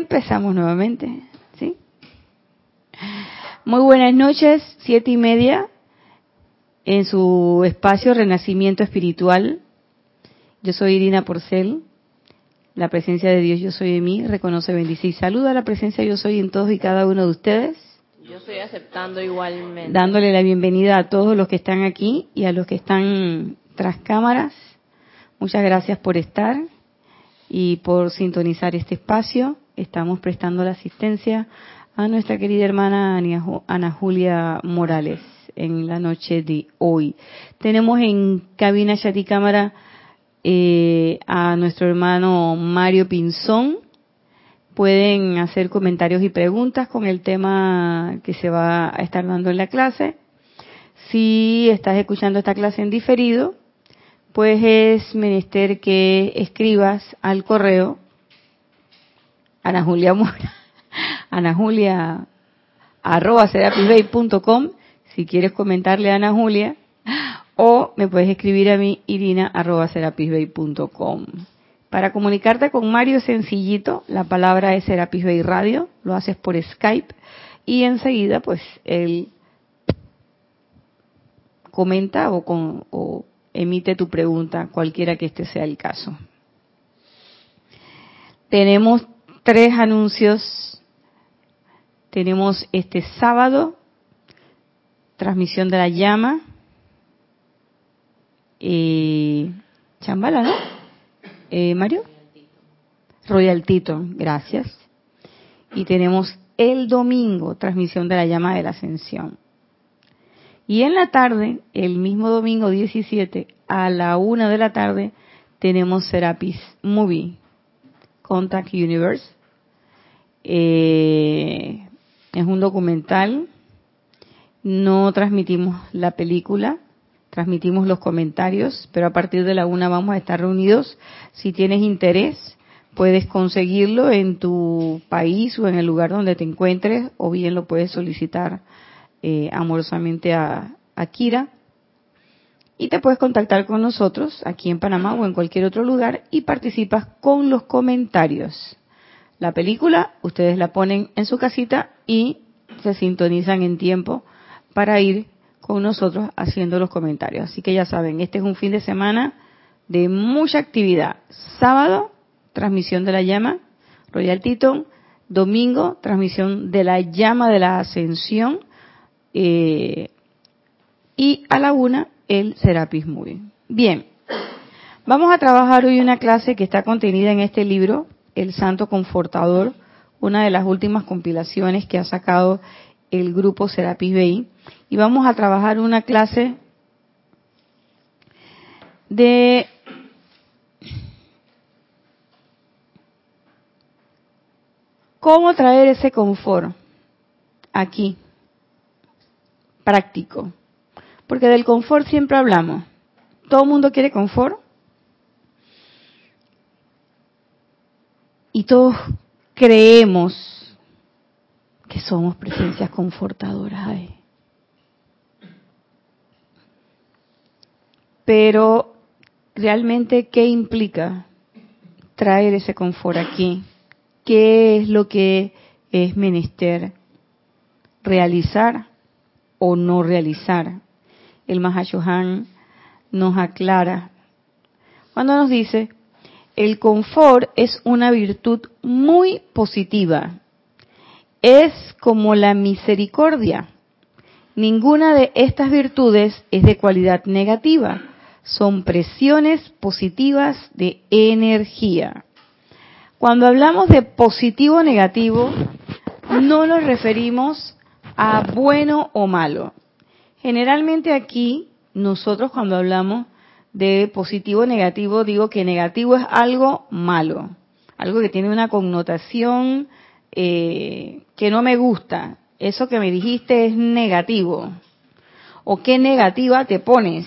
Empezamos nuevamente, ¿sí? Muy buenas noches, siete y media, en su espacio Renacimiento Espiritual. Yo soy Irina Porcel. La presencia de Dios, yo soy en mí, reconoce, bendice y saluda la presencia yo soy en todos y cada uno de ustedes. Yo estoy aceptando igualmente. Dándole la bienvenida a todos los que están aquí y a los que están tras cámaras. Muchas gracias por estar y por sintonizar este espacio. Estamos prestando la asistencia a nuestra querida hermana Ana Julia Morales en la noche de hoy. Tenemos en cabina chat y cámara eh, a nuestro hermano Mario Pinzón. Pueden hacer comentarios y preguntas con el tema que se va a estar dando en la clase. Si estás escuchando esta clase en diferido, pues es menester que escribas al correo Ana Julia Mora, Ana Julia arroba si quieres comentarle a Ana Julia o me puedes escribir a mí irina arroba para comunicarte con Mario sencillito la palabra es Serapis Bay Radio lo haces por Skype y enseguida pues él comenta o, con, o emite tu pregunta, cualquiera que este sea el caso. Tenemos tres anuncios. Tenemos este sábado, transmisión de la llama. Eh, Chambala, ¿no? Eh, Mario. Royal Tito, gracias. Y tenemos el domingo, transmisión de la llama de la ascensión. Y en la tarde, el mismo domingo 17, a la una de la tarde, tenemos Serapis Movie, Contact Universe. Eh, es un documental. No transmitimos la película, transmitimos los comentarios, pero a partir de la una vamos a estar reunidos. Si tienes interés, puedes conseguirlo en tu país o en el lugar donde te encuentres, o bien lo puedes solicitar eh, amorosamente a, a Kira y te puedes contactar con nosotros aquí en Panamá o en cualquier otro lugar y participas con los comentarios. La película ustedes la ponen en su casita y se sintonizan en tiempo para ir con nosotros haciendo los comentarios. Así que ya saben, este es un fin de semana de mucha actividad. Sábado, transmisión de la llama, Royal Titon. Domingo, transmisión de la llama de la ascensión eh, y a la una el Serapis Movie. Bien, vamos a trabajar hoy una clase que está contenida en este libro, El Santo Confortador, una de las últimas compilaciones que ha sacado el grupo Serapis Bay, y vamos a trabajar una clase de cómo traer ese confort aquí práctico. Porque del confort siempre hablamos. Todo el mundo quiere confort. Y todos creemos que somos presencias confortadoras. Pero realmente, ¿qué implica traer ese confort aquí? ¿Qué es lo que es menester realizar o no realizar. El Mahashohan nos aclara cuando nos dice, el confort es una virtud muy positiva. Es como la misericordia. Ninguna de estas virtudes es de cualidad negativa. Son presiones positivas de energía. Cuando hablamos de positivo o negativo, no nos referimos a bueno o malo. Generalmente aquí nosotros cuando hablamos de positivo o negativo digo que negativo es algo malo, algo que tiene una connotación eh, que no me gusta. Eso que me dijiste es negativo. ¿O qué negativa te pones?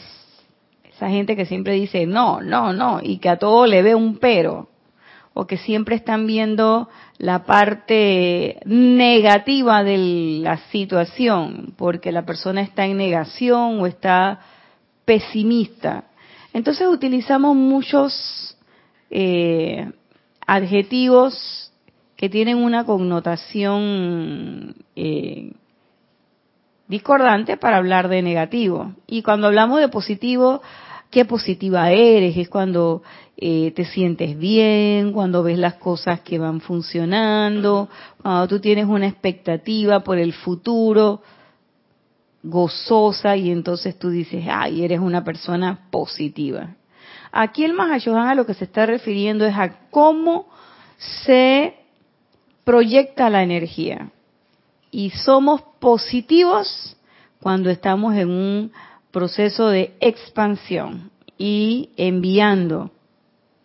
Esa gente que siempre dice no, no, no, y que a todo le ve un pero. O que siempre están viendo la parte negativa de la situación, porque la persona está en negación o está pesimista. Entonces utilizamos muchos eh, adjetivos que tienen una connotación eh, discordante para hablar de negativo. Y cuando hablamos de positivo, qué positiva eres, es cuando eh, te sientes bien, cuando ves las cosas que van funcionando, cuando tú tienes una expectativa por el futuro gozosa y entonces tú dices, ay, eres una persona positiva. Aquí el Mahashohan a lo que se está refiriendo es a cómo se proyecta la energía. Y somos positivos cuando estamos en un proceso de expansión y enviando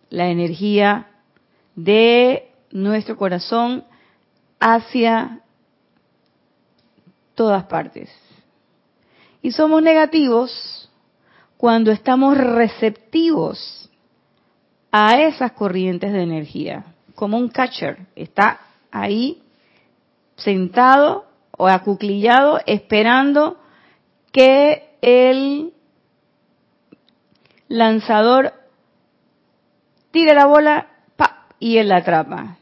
la energía de nuestro corazón hacia todas partes. Y somos negativos cuando estamos receptivos a esas corrientes de energía, como un catcher, está ahí sentado o acuclillado esperando que el lanzador tire la bola y él la atrapa.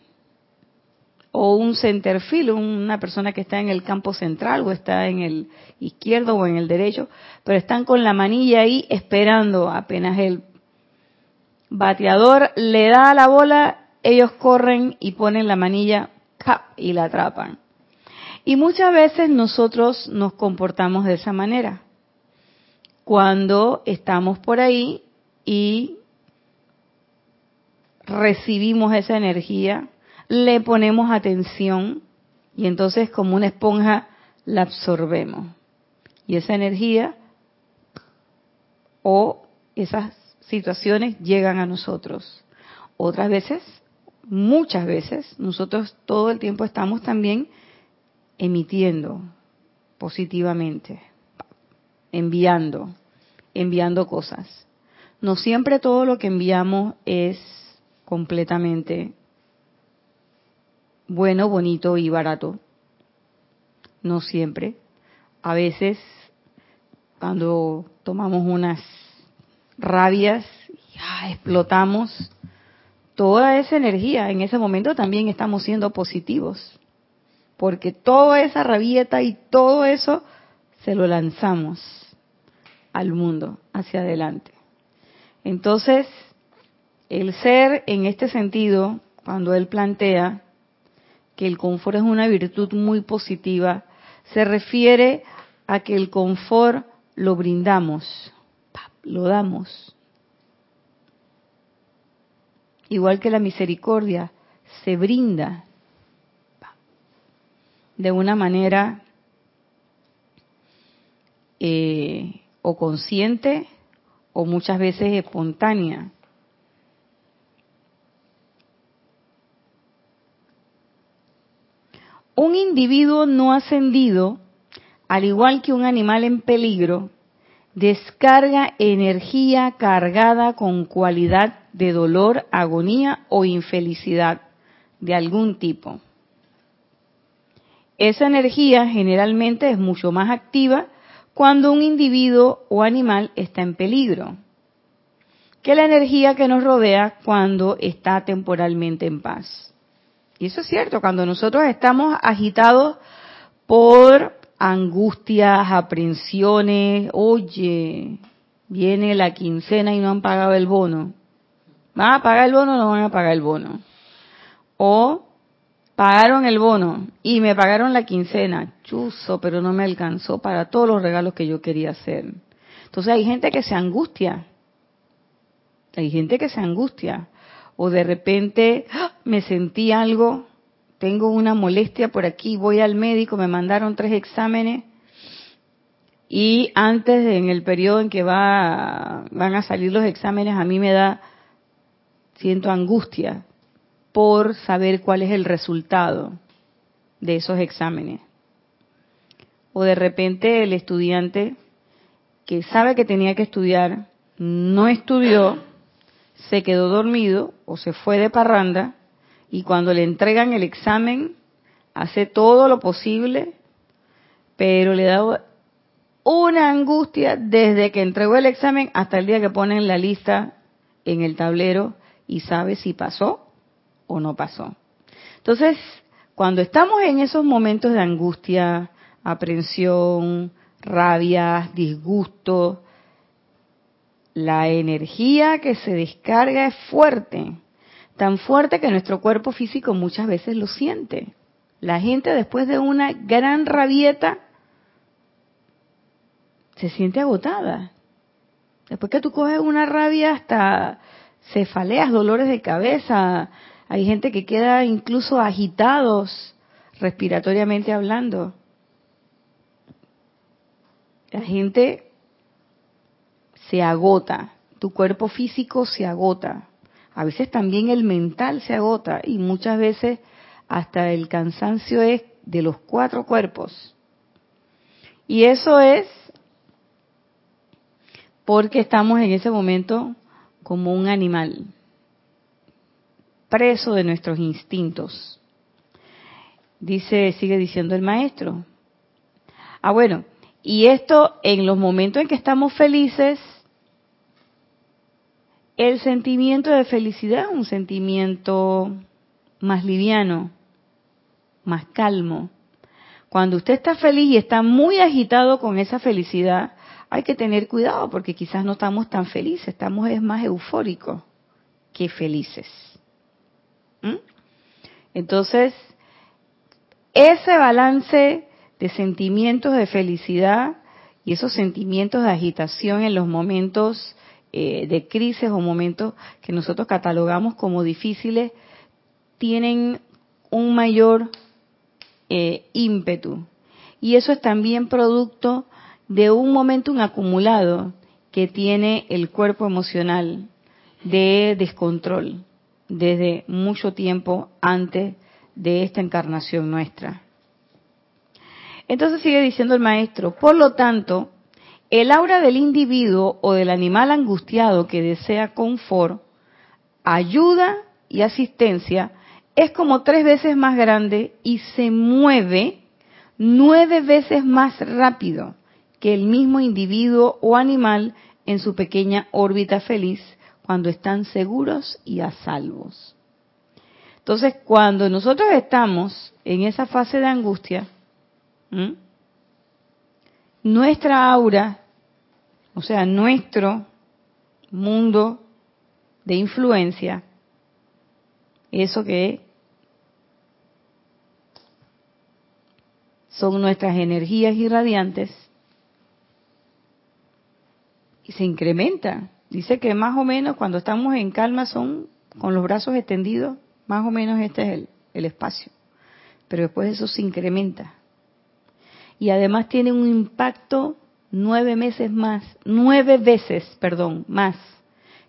O un centerfield, una persona que está en el campo central o está en el izquierdo o en el derecho, pero están con la manilla ahí esperando apenas el bateador le da la bola, ellos corren y ponen la manilla y la atrapan. Y muchas veces nosotros nos comportamos de esa manera. Cuando estamos por ahí y recibimos esa energía, le ponemos atención y entonces como una esponja la absorbemos. Y esa energía o esas situaciones llegan a nosotros. Otras veces, muchas veces, nosotros todo el tiempo estamos también emitiendo positivamente, enviando, enviando cosas. No siempre todo lo que enviamos es completamente bueno, bonito y barato. No siempre. A veces, cuando tomamos unas rabias, ya explotamos toda esa energía. En ese momento también estamos siendo positivos porque toda esa rabieta y todo eso se lo lanzamos al mundo, hacia adelante. Entonces, el ser en este sentido, cuando él plantea que el confort es una virtud muy positiva, se refiere a que el confort lo brindamos, lo damos. Igual que la misericordia se brinda, de una manera eh, o consciente o muchas veces espontánea. Un individuo no ascendido, al igual que un animal en peligro, descarga energía cargada con cualidad de dolor, agonía o infelicidad de algún tipo. Esa energía generalmente es mucho más activa cuando un individuo o animal está en peligro que la energía que nos rodea cuando está temporalmente en paz. Y eso es cierto, cuando nosotros estamos agitados por angustias, aprensiones, oye, viene la quincena y no han pagado el bono. ¿Van a pagar el bono o no van a pagar el bono? O Pagaron el bono y me pagaron la quincena, chuzo, pero no me alcanzó para todos los regalos que yo quería hacer. Entonces hay gente que se angustia. Hay gente que se angustia. O de repente ¡ah! me sentí algo, tengo una molestia por aquí, voy al médico, me mandaron tres exámenes y antes, en el periodo en que va, van a salir los exámenes, a mí me da, siento angustia por saber cuál es el resultado de esos exámenes. O de repente el estudiante que sabe que tenía que estudiar, no estudió, se quedó dormido o se fue de parranda y cuando le entregan el examen hace todo lo posible, pero le da una angustia desde que entregó el examen hasta el día que ponen la lista en el tablero y sabe si pasó o no pasó. Entonces, cuando estamos en esos momentos de angustia, aprensión, rabia, disgusto, la energía que se descarga es fuerte, tan fuerte que nuestro cuerpo físico muchas veces lo siente. La gente después de una gran rabieta se siente agotada. Después que tú coges una rabia hasta cefaleas, dolores de cabeza, hay gente que queda incluso agitados respiratoriamente hablando. La gente se agota, tu cuerpo físico se agota, a veces también el mental se agota y muchas veces hasta el cansancio es de los cuatro cuerpos. Y eso es porque estamos en ese momento como un animal, preso de nuestros instintos. Dice, sigue diciendo el maestro. Ah, bueno, y esto en los momentos en que estamos felices, el sentimiento de felicidad es un sentimiento más liviano, más calmo. Cuando usted está feliz y está muy agitado con esa felicidad, hay que tener cuidado porque quizás no estamos tan felices, estamos es más eufóricos que felices. ¿Mm? Entonces, ese balance de sentimientos de felicidad y esos sentimientos de agitación en los momentos eh, de crisis o momentos que nosotros catalogamos como difíciles, tienen un mayor eh, ímpetu. Y eso es también producto de un momentum acumulado que tiene el cuerpo emocional de descontrol desde mucho tiempo antes de esta encarnación nuestra. Entonces sigue diciendo el maestro, por lo tanto, el aura del individuo o del animal angustiado que desea confort, ayuda y asistencia es como tres veces más grande y se mueve nueve veces más rápido que el mismo individuo o animal en su pequeña órbita feliz cuando están seguros y a salvos. Entonces, cuando nosotros estamos en esa fase de angustia, nuestra aura, o sea, nuestro mundo de influencia, eso que son nuestras energías irradiantes, y se incrementa. Dice que más o menos cuando estamos en calma son con los brazos extendidos, más o menos este es el, el espacio. Pero después eso se incrementa. Y además tiene un impacto nueve meses más, nueve veces, perdón, más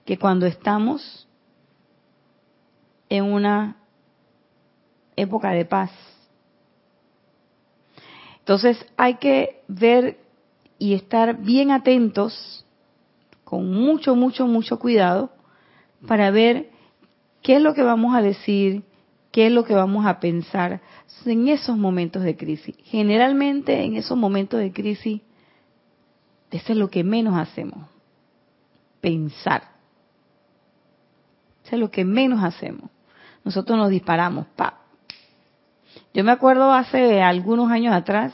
que cuando estamos en una época de paz. Entonces hay que ver y estar bien atentos con mucho, mucho, mucho cuidado para ver qué es lo que vamos a decir, qué es lo que vamos a pensar en esos momentos de crisis. Generalmente en esos momentos de crisis, eso es lo que menos hacemos, pensar. Eso es lo que menos hacemos. Nosotros nos disparamos, pa. Yo me acuerdo hace algunos años atrás,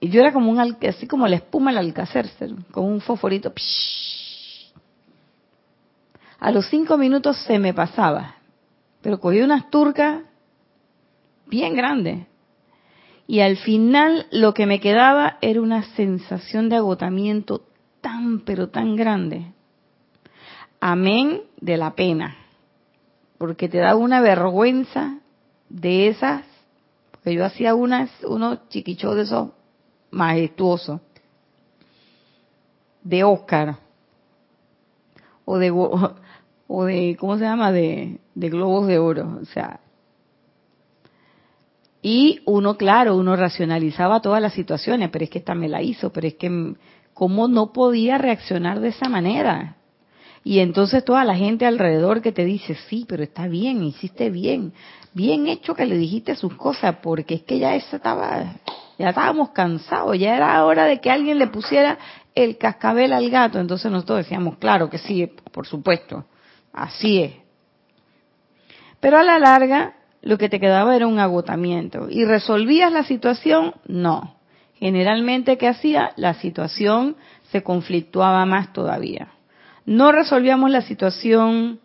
y yo era como un, así como la espuma del alcacer, como un fosforito. A los cinco minutos se me pasaba, pero cogí unas turcas bien grandes. Y al final lo que me quedaba era una sensación de agotamiento tan, pero tan grande. Amén de la pena. Porque te da una vergüenza de esas, porque yo hacía unas, unos chiquichos de esos majestuoso de Oscar o de o de cómo se llama de, de globos de oro o sea y uno claro uno racionalizaba todas las situaciones pero es que esta me la hizo pero es que cómo no podía reaccionar de esa manera y entonces toda la gente alrededor que te dice sí pero está bien hiciste bien bien hecho que le dijiste sus cosas porque es que ya estaba ya estábamos cansados, ya era hora de que alguien le pusiera el cascabel al gato. Entonces nosotros decíamos, claro que sí, por supuesto, así es. Pero a la larga lo que te quedaba era un agotamiento. ¿Y resolvías la situación? No. Generalmente, ¿qué hacía? La situación se conflictuaba más todavía. No resolvíamos la situación,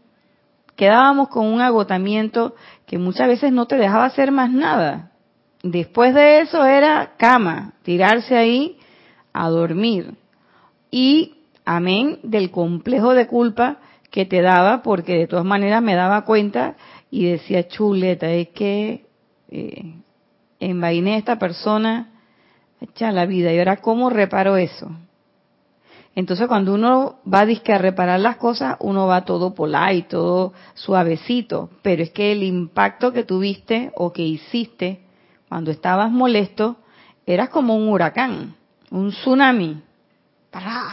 quedábamos con un agotamiento que muchas veces no te dejaba hacer más nada. Después de eso era cama, tirarse ahí a dormir. Y amén del complejo de culpa que te daba, porque de todas maneras me daba cuenta y decía, chuleta, es que eh, envainé a esta persona, echa la vida, y ahora cómo reparo eso. Entonces cuando uno va a reparar las cosas, uno va todo y todo suavecito, pero es que el impacto que tuviste o que hiciste cuando estabas molesto, era como un huracán, un tsunami.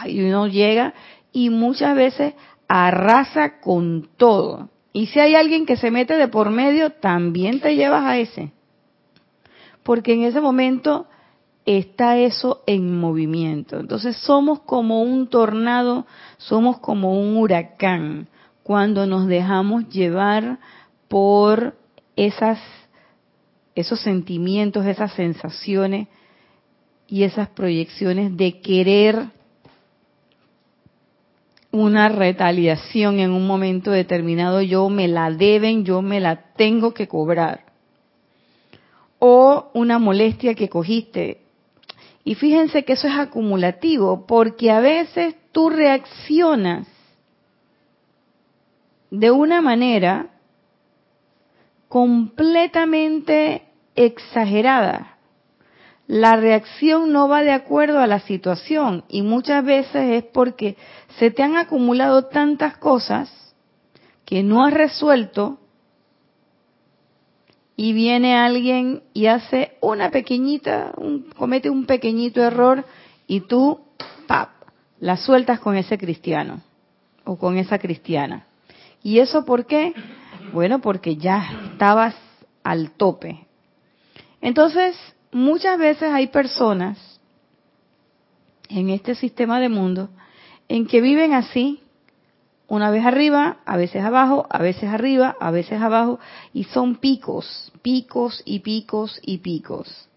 Y uno llega y muchas veces arrasa con todo. Y si hay alguien que se mete de por medio, también te llevas a ese. Porque en ese momento está eso en movimiento. Entonces somos como un tornado, somos como un huracán cuando nos dejamos llevar por esas esos sentimientos, esas sensaciones y esas proyecciones de querer una retaliación en un momento determinado, yo me la deben, yo me la tengo que cobrar. O una molestia que cogiste. Y fíjense que eso es acumulativo, porque a veces tú reaccionas de una manera completamente exagerada. La reacción no va de acuerdo a la situación y muchas veces es porque se te han acumulado tantas cosas que no has resuelto y viene alguien y hace una pequeñita, comete un pequeñito error y tú, pap, la sueltas con ese cristiano o con esa cristiana. ¿Y eso por qué? Bueno, porque ya estabas al tope. Entonces, muchas veces hay personas en este sistema de mundo en que viven así, una vez arriba, a veces abajo, a veces arriba, a veces abajo, y son picos, picos y picos y picos.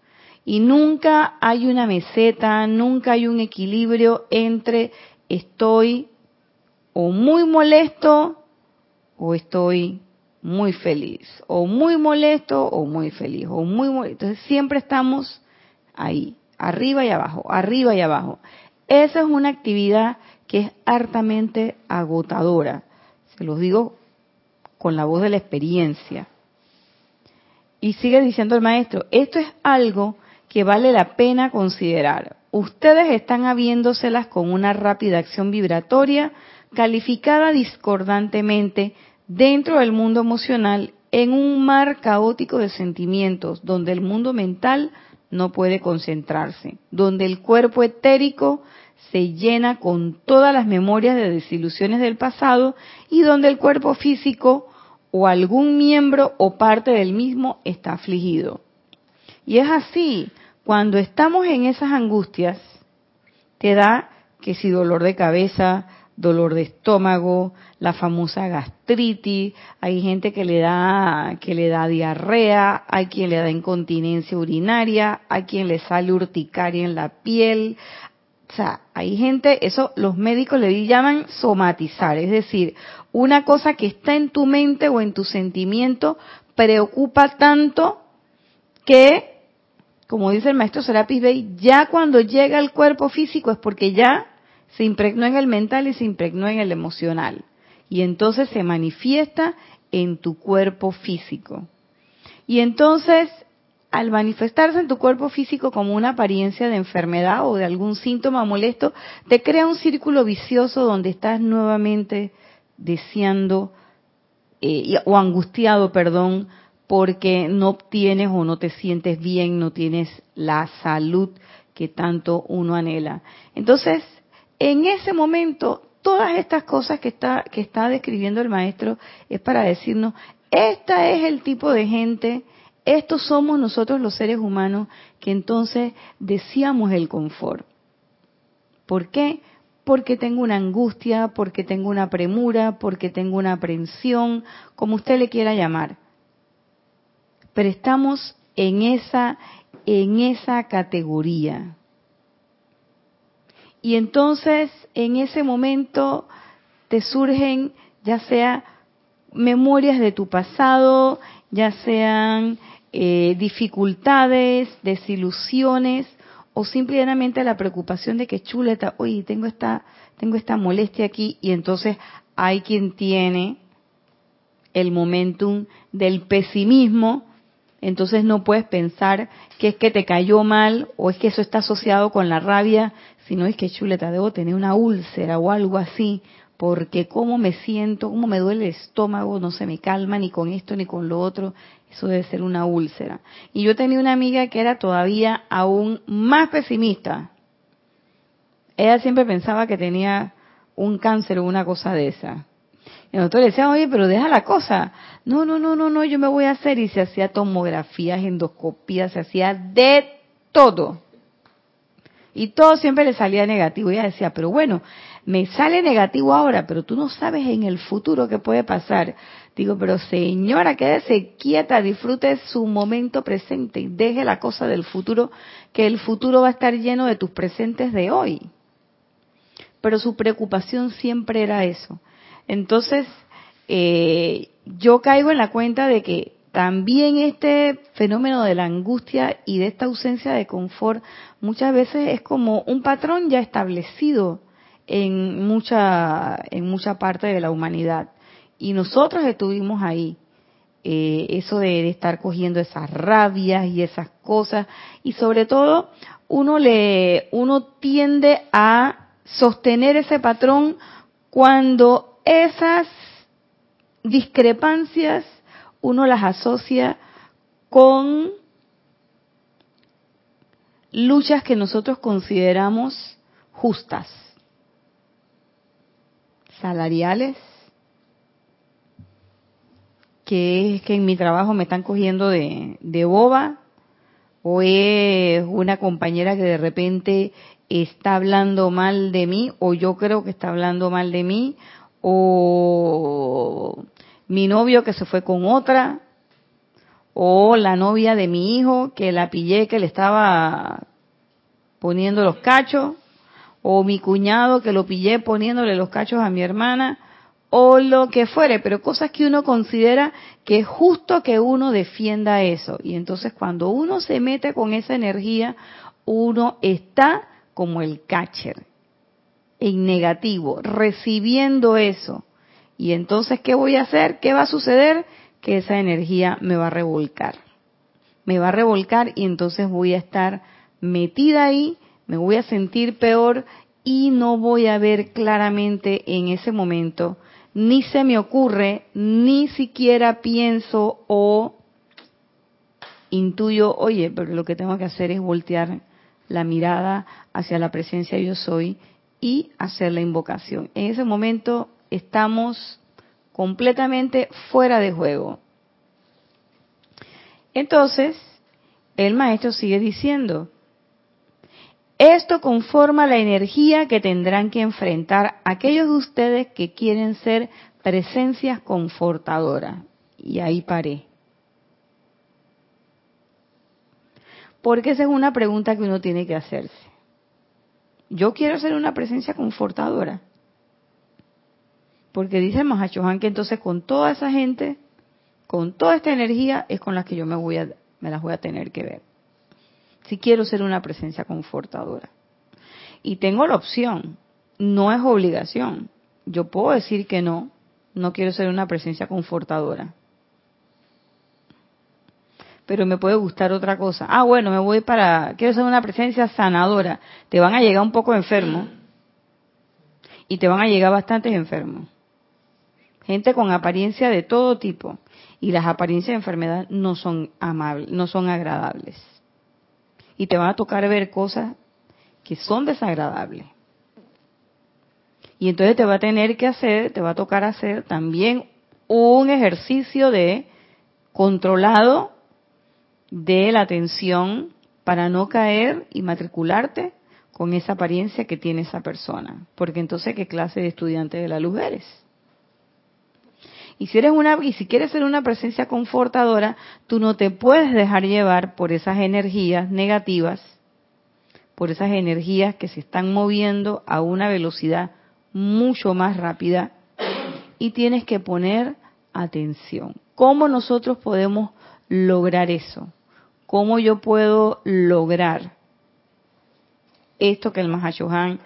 Y nunca hay una meseta, nunca hay un equilibrio entre estoy o muy molesto o estoy muy feliz, o muy molesto, o muy feliz, o muy molesto. Entonces siempre estamos ahí, arriba y abajo, arriba y abajo. Esa es una actividad que es hartamente agotadora. Se los digo con la voz de la experiencia. Y sigue diciendo el maestro, esto es algo que vale la pena considerar. Ustedes están habiéndoselas con una rápida acción vibratoria calificada discordantemente dentro del mundo emocional en un mar caótico de sentimientos, donde el mundo mental no puede concentrarse, donde el cuerpo etérico se llena con todas las memorias de desilusiones del pasado y donde el cuerpo físico o algún miembro o parte del mismo está afligido. Y es así, cuando estamos en esas angustias, te da que si dolor de cabeza, dolor de estómago, la famosa gastritis, hay gente que le da que le da diarrea, hay quien le da incontinencia urinaria, hay quien le sale urticaria en la piel. O sea, hay gente, eso los médicos le llaman somatizar, es decir, una cosa que está en tu mente o en tu sentimiento preocupa tanto que, como dice el maestro Serapis Bey, ya cuando llega al cuerpo físico es porque ya se impregnó en el mental y se impregnó en el emocional. Y entonces se manifiesta en tu cuerpo físico. Y entonces, al manifestarse en tu cuerpo físico como una apariencia de enfermedad o de algún síntoma molesto, te crea un círculo vicioso donde estás nuevamente deseando eh, o angustiado, perdón, porque no obtienes o no te sientes bien, no tienes la salud que tanto uno anhela. Entonces, en ese momento, todas estas cosas que está, que está describiendo el maestro es para decirnos, esta es el tipo de gente, estos somos nosotros los seres humanos que entonces deseamos el confort. ¿Por qué? porque tengo una angustia, porque tengo una premura, porque tengo una aprensión, como usted le quiera llamar. Pero estamos en esa, en esa categoría. Y entonces en ese momento te surgen ya sea memorias de tu pasado, ya sean eh, dificultades, desilusiones o simplemente la preocupación de que chuleta, oye, tengo esta, tengo esta molestia aquí y entonces hay quien tiene el momentum del pesimismo, entonces no puedes pensar que es que te cayó mal o es que eso está asociado con la rabia, sino es que chuleta, debo tener una úlcera o algo así, porque cómo me siento, cómo me duele el estómago, no se me calma ni con esto ni con lo otro, eso debe ser una úlcera. Y yo tenía una amiga que era todavía aún más pesimista. Ella siempre pensaba que tenía un cáncer o una cosa de esa. Y nosotros le decíamos, oye, pero deja la cosa. No, no, no, no, no, yo me voy a hacer. Y se hacía tomografías, endoscopías, se hacía de todo. Y todo siempre le salía negativo. Y ella decía, pero bueno, me sale negativo ahora, pero tú no sabes en el futuro qué puede pasar. Digo, pero señora, quédese quieta, disfrute su momento presente y deje la cosa del futuro, que el futuro va a estar lleno de tus presentes de hoy. Pero su preocupación siempre era eso. Entonces, eh, yo caigo en la cuenta de que también este fenómeno de la angustia y de esta ausencia de confort muchas veces es como un patrón ya establecido en mucha, en mucha parte de la humanidad. Y nosotros estuvimos ahí. Eh, eso de, estar cogiendo esas rabias y esas cosas. Y sobre todo, uno le, uno tiende a sostener ese patrón cuando esas discrepancias uno las asocia con luchas que nosotros consideramos justas. Salariales, que es que en mi trabajo me están cogiendo de, de boba, o es una compañera que de repente está hablando mal de mí, o yo creo que está hablando mal de mí, o mi novio que se fue con otra, o la novia de mi hijo que la pillé que le estaba poniendo los cachos, o mi cuñado que lo pillé poniéndole los cachos a mi hermana, o lo que fuere, pero cosas que uno considera que es justo que uno defienda eso. Y entonces cuando uno se mete con esa energía, uno está como el catcher, en negativo, recibiendo eso. Y entonces, ¿qué voy a hacer? ¿Qué va a suceder? Que esa energía me va a revolcar. Me va a revolcar y entonces voy a estar metida ahí me voy a sentir peor y no voy a ver claramente en ese momento, ni se me ocurre, ni siquiera pienso o intuyo, oye, pero lo que tengo que hacer es voltear la mirada hacia la presencia yo soy y hacer la invocación. En ese momento estamos completamente fuera de juego. Entonces, el maestro sigue diciendo, esto conforma la energía que tendrán que enfrentar aquellos de ustedes que quieren ser presencias confortadoras. Y ahí paré. Porque esa es una pregunta que uno tiene que hacerse. Yo quiero ser una presencia confortadora. Porque dice Mahachohan que entonces con toda esa gente, con toda esta energía, es con la que yo me voy a, me las voy a tener que ver si quiero ser una presencia confortadora. Y tengo la opción, no es obligación. Yo puedo decir que no, no quiero ser una presencia confortadora. Pero me puede gustar otra cosa. Ah, bueno, me voy para, quiero ser una presencia sanadora. Te van a llegar un poco enfermo y te van a llegar bastantes enfermos. Gente con apariencia de todo tipo. Y las apariencias de enfermedad no son amables, no son agradables y te van a tocar ver cosas que son desagradables. Y entonces te va a tener que hacer, te va a tocar hacer también un ejercicio de controlado de la atención para no caer y matricularte con esa apariencia que tiene esa persona, porque entonces qué clase de estudiante de la luz eres. Y si eres una y si quieres ser una presencia confortadora, tú no te puedes dejar llevar por esas energías negativas, por esas energías que se están moviendo a una velocidad mucho más rápida y tienes que poner atención. ¿Cómo nosotros podemos lograr eso? ¿Cómo yo puedo lograr esto que el Mahashohan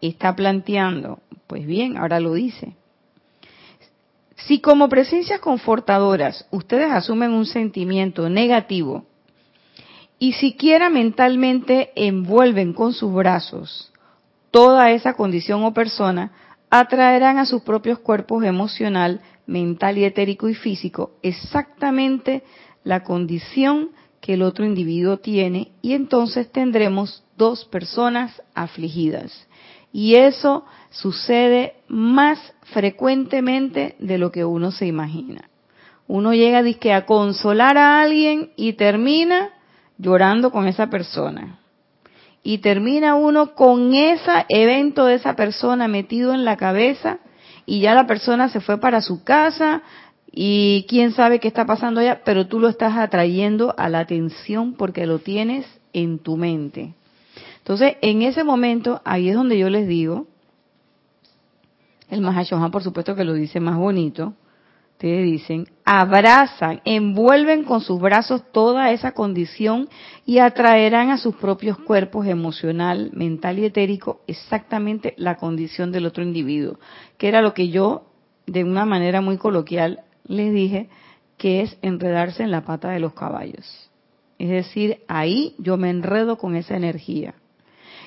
está planteando? Pues bien, ahora lo dice. Si como presencias confortadoras ustedes asumen un sentimiento negativo y siquiera mentalmente envuelven con sus brazos toda esa condición o persona, atraerán a sus propios cuerpos emocional, mental y etérico y físico exactamente la condición que el otro individuo tiene y entonces tendremos dos personas afligidas. Y eso sucede más frecuentemente de lo que uno se imagina. Uno llega a consolar a alguien y termina llorando con esa persona. Y termina uno con ese evento de esa persona metido en la cabeza y ya la persona se fue para su casa y quién sabe qué está pasando allá, pero tú lo estás atrayendo a la atención porque lo tienes en tu mente. Entonces, en ese momento, ahí es donde yo les digo, el Mahashohan por supuesto que lo dice más bonito, ustedes dicen, abrazan, envuelven con sus brazos toda esa condición y atraerán a sus propios cuerpos emocional, mental y etérico exactamente la condición del otro individuo, que era lo que yo, de una manera muy coloquial, les dije, que es enredarse en la pata de los caballos. Es decir, ahí yo me enredo con esa energía.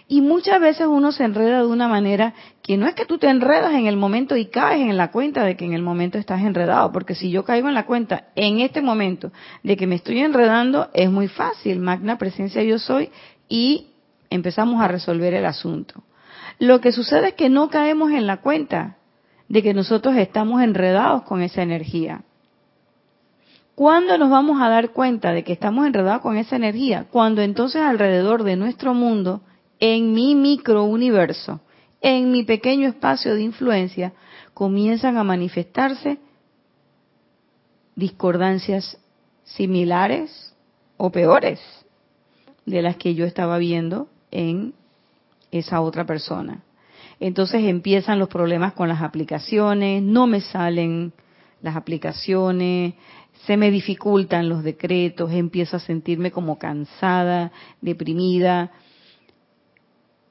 Y muchas veces uno se enreda de una manera que no es que tú te enredas en el momento y caes en la cuenta de que en el momento estás enredado, porque si yo caigo en la cuenta en este momento de que me estoy enredando, es muy fácil, magna presencia yo soy, y empezamos a resolver el asunto. Lo que sucede es que no caemos en la cuenta de que nosotros estamos enredados con esa energía. ¿Cuándo nos vamos a dar cuenta de que estamos enredados con esa energía? Cuando entonces alrededor de nuestro mundo en mi microuniverso, en mi pequeño espacio de influencia, comienzan a manifestarse discordancias similares o peores de las que yo estaba viendo en esa otra persona. Entonces empiezan los problemas con las aplicaciones, no me salen las aplicaciones, se me dificultan los decretos, empiezo a sentirme como cansada, deprimida,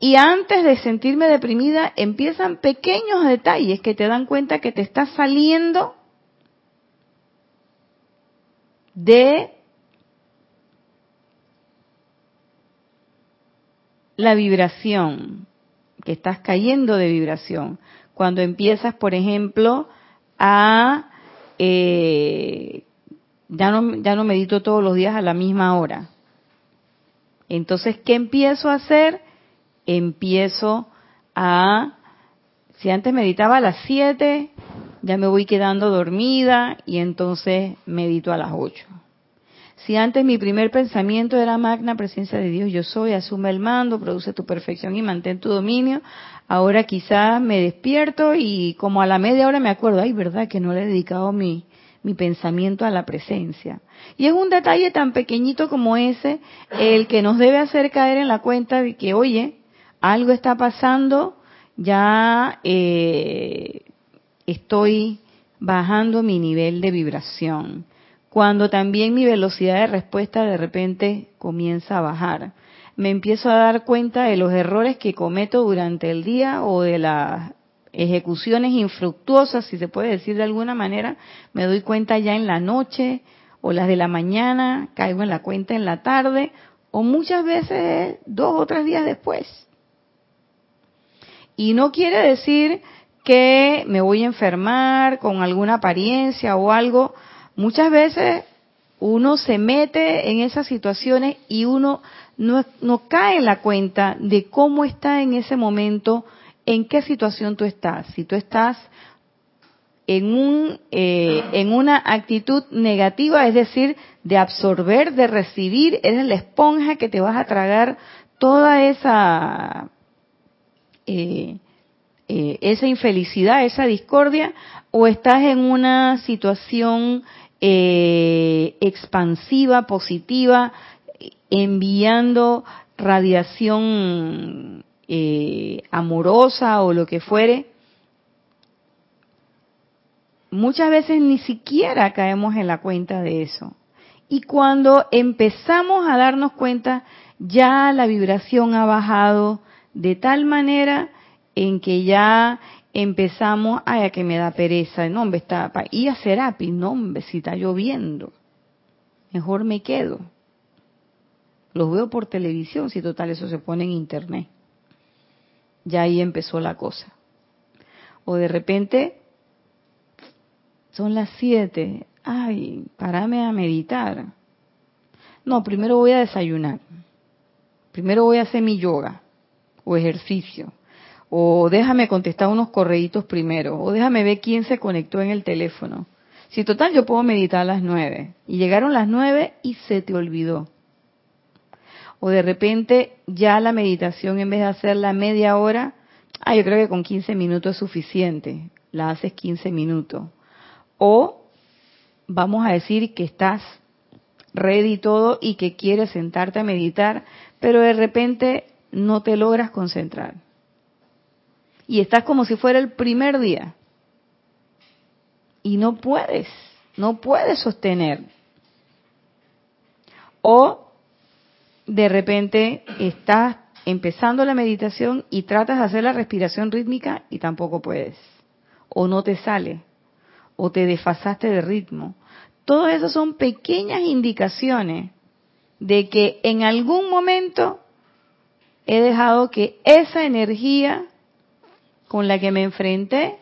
y antes de sentirme deprimida, empiezan pequeños detalles que te dan cuenta que te estás saliendo de la vibración, que estás cayendo de vibración. Cuando empiezas, por ejemplo, a... Eh, ya, no, ya no medito todos los días a la misma hora. Entonces, ¿qué empiezo a hacer? Empiezo a, si antes meditaba a las 7, ya me voy quedando dormida y entonces medito a las 8. Si antes mi primer pensamiento era magna presencia de Dios, yo soy, asume el mando, produce tu perfección y mantén tu dominio, ahora quizás me despierto y como a la media hora me acuerdo, ay, verdad que no le he dedicado mi, mi pensamiento a la presencia. Y es un detalle tan pequeñito como ese el que nos debe hacer caer en la cuenta de que, oye, algo está pasando, ya eh, estoy bajando mi nivel de vibración. Cuando también mi velocidad de respuesta de repente comienza a bajar. Me empiezo a dar cuenta de los errores que cometo durante el día o de las ejecuciones infructuosas, si se puede decir de alguna manera. Me doy cuenta ya en la noche o las de la mañana, caigo en la cuenta en la tarde o muchas veces dos o tres días después. Y no quiere decir que me voy a enfermar con alguna apariencia o algo. Muchas veces uno se mete en esas situaciones y uno no, cae en la cuenta de cómo está en ese momento, en qué situación tú estás. Si tú estás en, un, eh, en una actitud negativa, es decir, de absorber, de recibir, eres la esponja que te vas a tragar toda esa, eh, eh, esa infelicidad, esa discordia, o estás en una situación expansiva, positiva, enviando radiación amorosa o lo que fuere, muchas veces ni siquiera caemos en la cuenta de eso. Y cuando empezamos a darnos cuenta, ya la vibración ha bajado de tal manera en que ya empezamos, ay, a que me da pereza, no, hombre, está, para ir a Serapi, no, hombre, si está lloviendo, mejor me quedo. Los veo por televisión, si total eso se pone en internet. Ya ahí empezó la cosa. O de repente son las siete. Ay, parame a meditar. No, primero voy a desayunar. Primero voy a hacer mi yoga o ejercicio. O déjame contestar unos correitos primero. O déjame ver quién se conectó en el teléfono. Si total yo puedo meditar a las nueve. Y llegaron las nueve y se te olvidó. O de repente ya la meditación en vez de hacerla media hora, ah, yo creo que con 15 minutos es suficiente. La haces 15 minutos o vamos a decir que estás ready todo y que quieres sentarte a meditar, pero de repente no te logras concentrar. Y estás como si fuera el primer día. Y no puedes, no puedes sostener. O de repente estás empezando la meditación y tratas de hacer la respiración rítmica y tampoco puedes. O no te sale o te desfasaste de ritmo. Todo eso son pequeñas indicaciones de que en algún momento he dejado que esa energía con la que me enfrenté,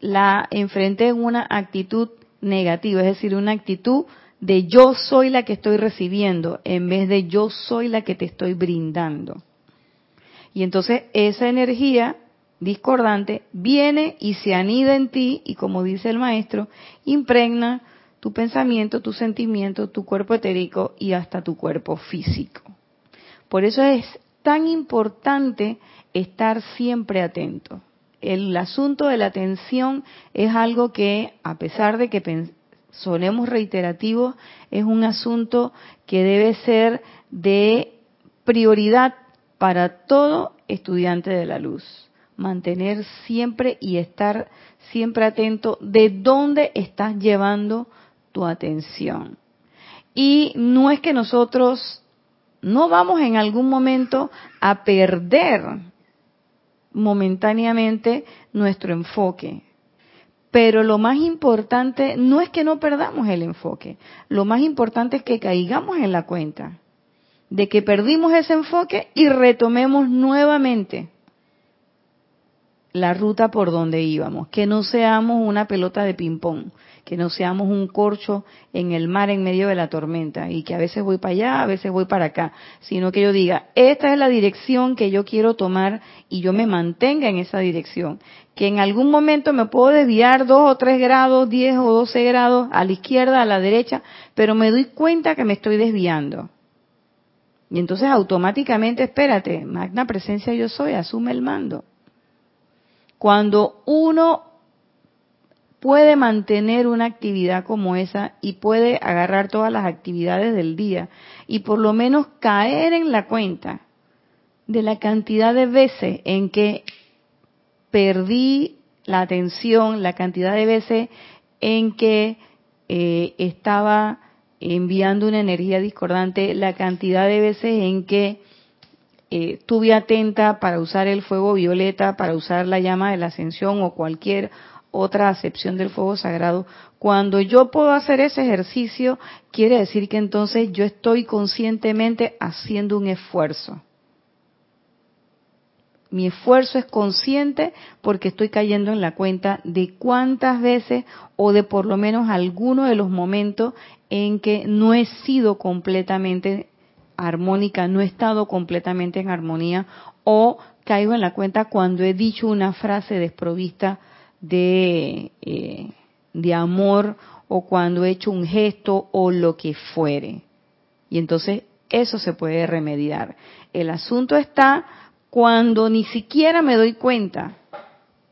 la enfrenté en una actitud negativa, es decir, una actitud de yo soy la que estoy recibiendo en vez de yo soy la que te estoy brindando. Y entonces esa energía discordante viene y se anida en ti y como dice el maestro, impregna tu pensamiento, tu sentimiento, tu cuerpo etérico y hasta tu cuerpo físico. Por eso es tan importante estar siempre atento. El asunto de la atención es algo que, a pesar de que sonemos reiterativos, es un asunto que debe ser de prioridad para todo estudiante de la luz mantener siempre y estar siempre atento de dónde estás llevando tu atención. Y no es que nosotros no vamos en algún momento a perder momentáneamente nuestro enfoque. Pero lo más importante no es que no perdamos el enfoque, lo más importante es que caigamos en la cuenta de que perdimos ese enfoque y retomemos nuevamente la ruta por donde íbamos, que no seamos una pelota de ping-pong, que no seamos un corcho en el mar en medio de la tormenta y que a veces voy para allá, a veces voy para acá, sino que yo diga, esta es la dirección que yo quiero tomar y yo me mantenga en esa dirección, que en algún momento me puedo desviar dos o tres grados, diez o doce grados a la izquierda, a la derecha, pero me doy cuenta que me estoy desviando. Y entonces automáticamente, espérate, magna presencia yo soy, asume el mando. Cuando uno puede mantener una actividad como esa y puede agarrar todas las actividades del día y por lo menos caer en la cuenta de la cantidad de veces en que perdí la atención, la cantidad de veces en que eh, estaba enviando una energía discordante, la cantidad de veces en que eh, estuve atenta para usar el fuego violeta, para usar la llama de la ascensión o cualquier otra acepción del fuego sagrado. Cuando yo puedo hacer ese ejercicio, quiere decir que entonces yo estoy conscientemente haciendo un esfuerzo. Mi esfuerzo es consciente porque estoy cayendo en la cuenta de cuántas veces o de por lo menos algunos de los momentos en que no he sido completamente armónica, no he estado completamente en armonía o caigo en la cuenta cuando he dicho una frase desprovista de, eh, de amor o cuando he hecho un gesto o lo que fuere. Y entonces eso se puede remediar. El asunto está cuando ni siquiera me doy cuenta.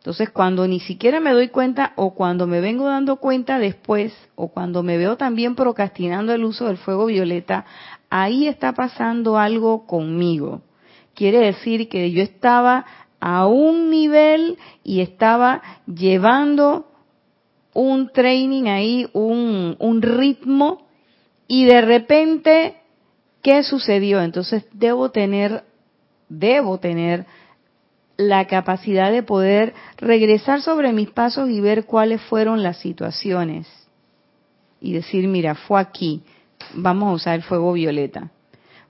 Entonces, cuando ni siquiera me doy cuenta o cuando me vengo dando cuenta después o cuando me veo también procrastinando el uso del fuego violeta, ahí está pasando algo conmigo. Quiere decir que yo estaba a un nivel y estaba llevando un training ahí, un, un ritmo, y de repente, ¿qué sucedió? Entonces debo tener, debo tener la capacidad de poder regresar sobre mis pasos y ver cuáles fueron las situaciones. Y decir, mira, fue aquí, vamos a usar el fuego violeta.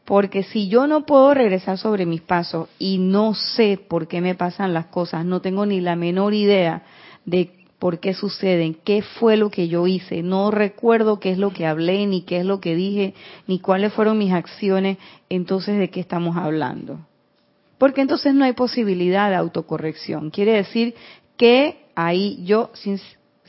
Porque si yo no puedo regresar sobre mis pasos y no sé por qué me pasan las cosas, no tengo ni la menor idea de por qué suceden, qué fue lo que yo hice, no recuerdo qué es lo que hablé, ni qué es lo que dije, ni cuáles fueron mis acciones, entonces de qué estamos hablando. Porque entonces no hay posibilidad de autocorrección. Quiere decir que ahí yo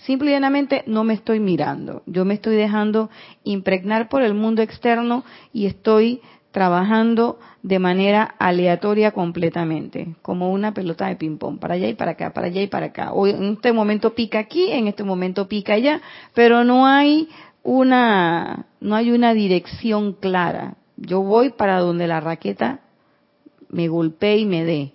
simplemente no me estoy mirando, yo me estoy dejando impregnar por el mundo externo y estoy trabajando de manera aleatoria completamente, como una pelota de ping-pong, para allá y para acá, para allá y para acá. Hoy, en este momento pica aquí, en este momento pica allá, pero no hay una, no hay una dirección clara. Yo voy para donde la raqueta me golpee y me dé.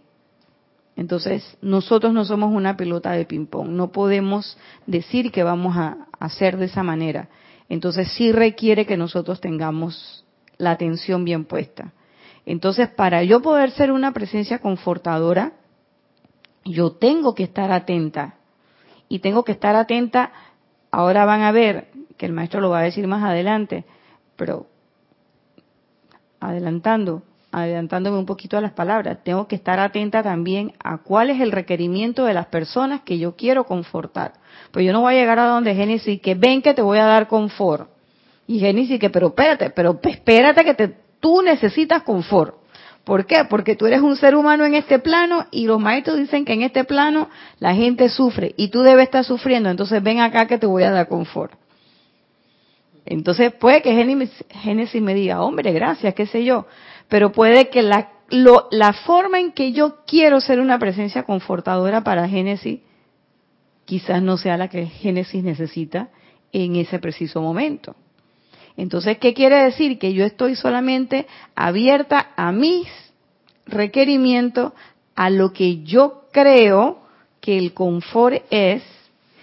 Entonces, nosotros no somos una pelota de ping-pong, no podemos decir que vamos a hacer de esa manera. Entonces, sí requiere que nosotros tengamos la atención bien puesta. Entonces, para yo poder ser una presencia confortadora, yo tengo que estar atenta. Y tengo que estar atenta, ahora van a ver, que el maestro lo va a decir más adelante, pero adelantando, adelantándome un poquito a las palabras, tengo que estar atenta también a cuál es el requerimiento de las personas que yo quiero confortar. Pues yo no voy a llegar a donde Génesis que ven que te voy a dar confort. Y Génesis que, pero espérate, pero espérate que te, tú necesitas confort. ¿Por qué? Porque tú eres un ser humano en este plano y los maestros dicen que en este plano la gente sufre y tú debes estar sufriendo. Entonces ven acá que te voy a dar confort. Entonces puede que Génesis me diga, hombre, gracias, qué sé yo. Pero puede que la, la forma en que yo quiero ser una presencia confortadora para Génesis quizás no sea la que Génesis necesita en ese preciso momento. Entonces, ¿qué quiere decir? Que yo estoy solamente abierta a mis requerimientos, a lo que yo creo que el confort es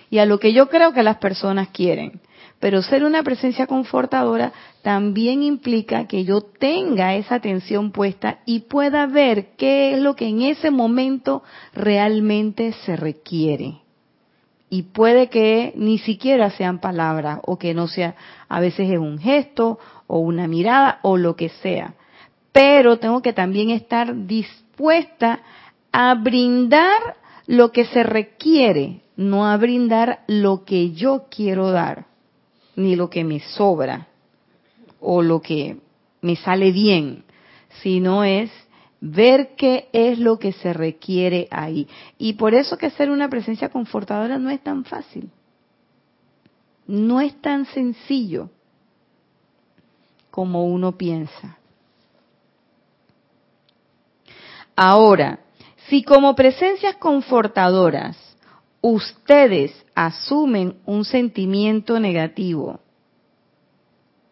y a lo que yo creo que las personas quieren. Pero ser una presencia confortadora también implica que yo tenga esa atención puesta y pueda ver qué es lo que en ese momento realmente se requiere y puede que ni siquiera sean palabras o que no sea, a veces es un gesto o una mirada o lo que sea. Pero tengo que también estar dispuesta a brindar lo que se requiere, no a brindar lo que yo quiero dar, ni lo que me sobra o lo que me sale bien, sino es ver qué es lo que se requiere ahí. Y por eso que ser una presencia confortadora no es tan fácil. No es tan sencillo como uno piensa. Ahora, si como presencias confortadoras ustedes asumen un sentimiento negativo,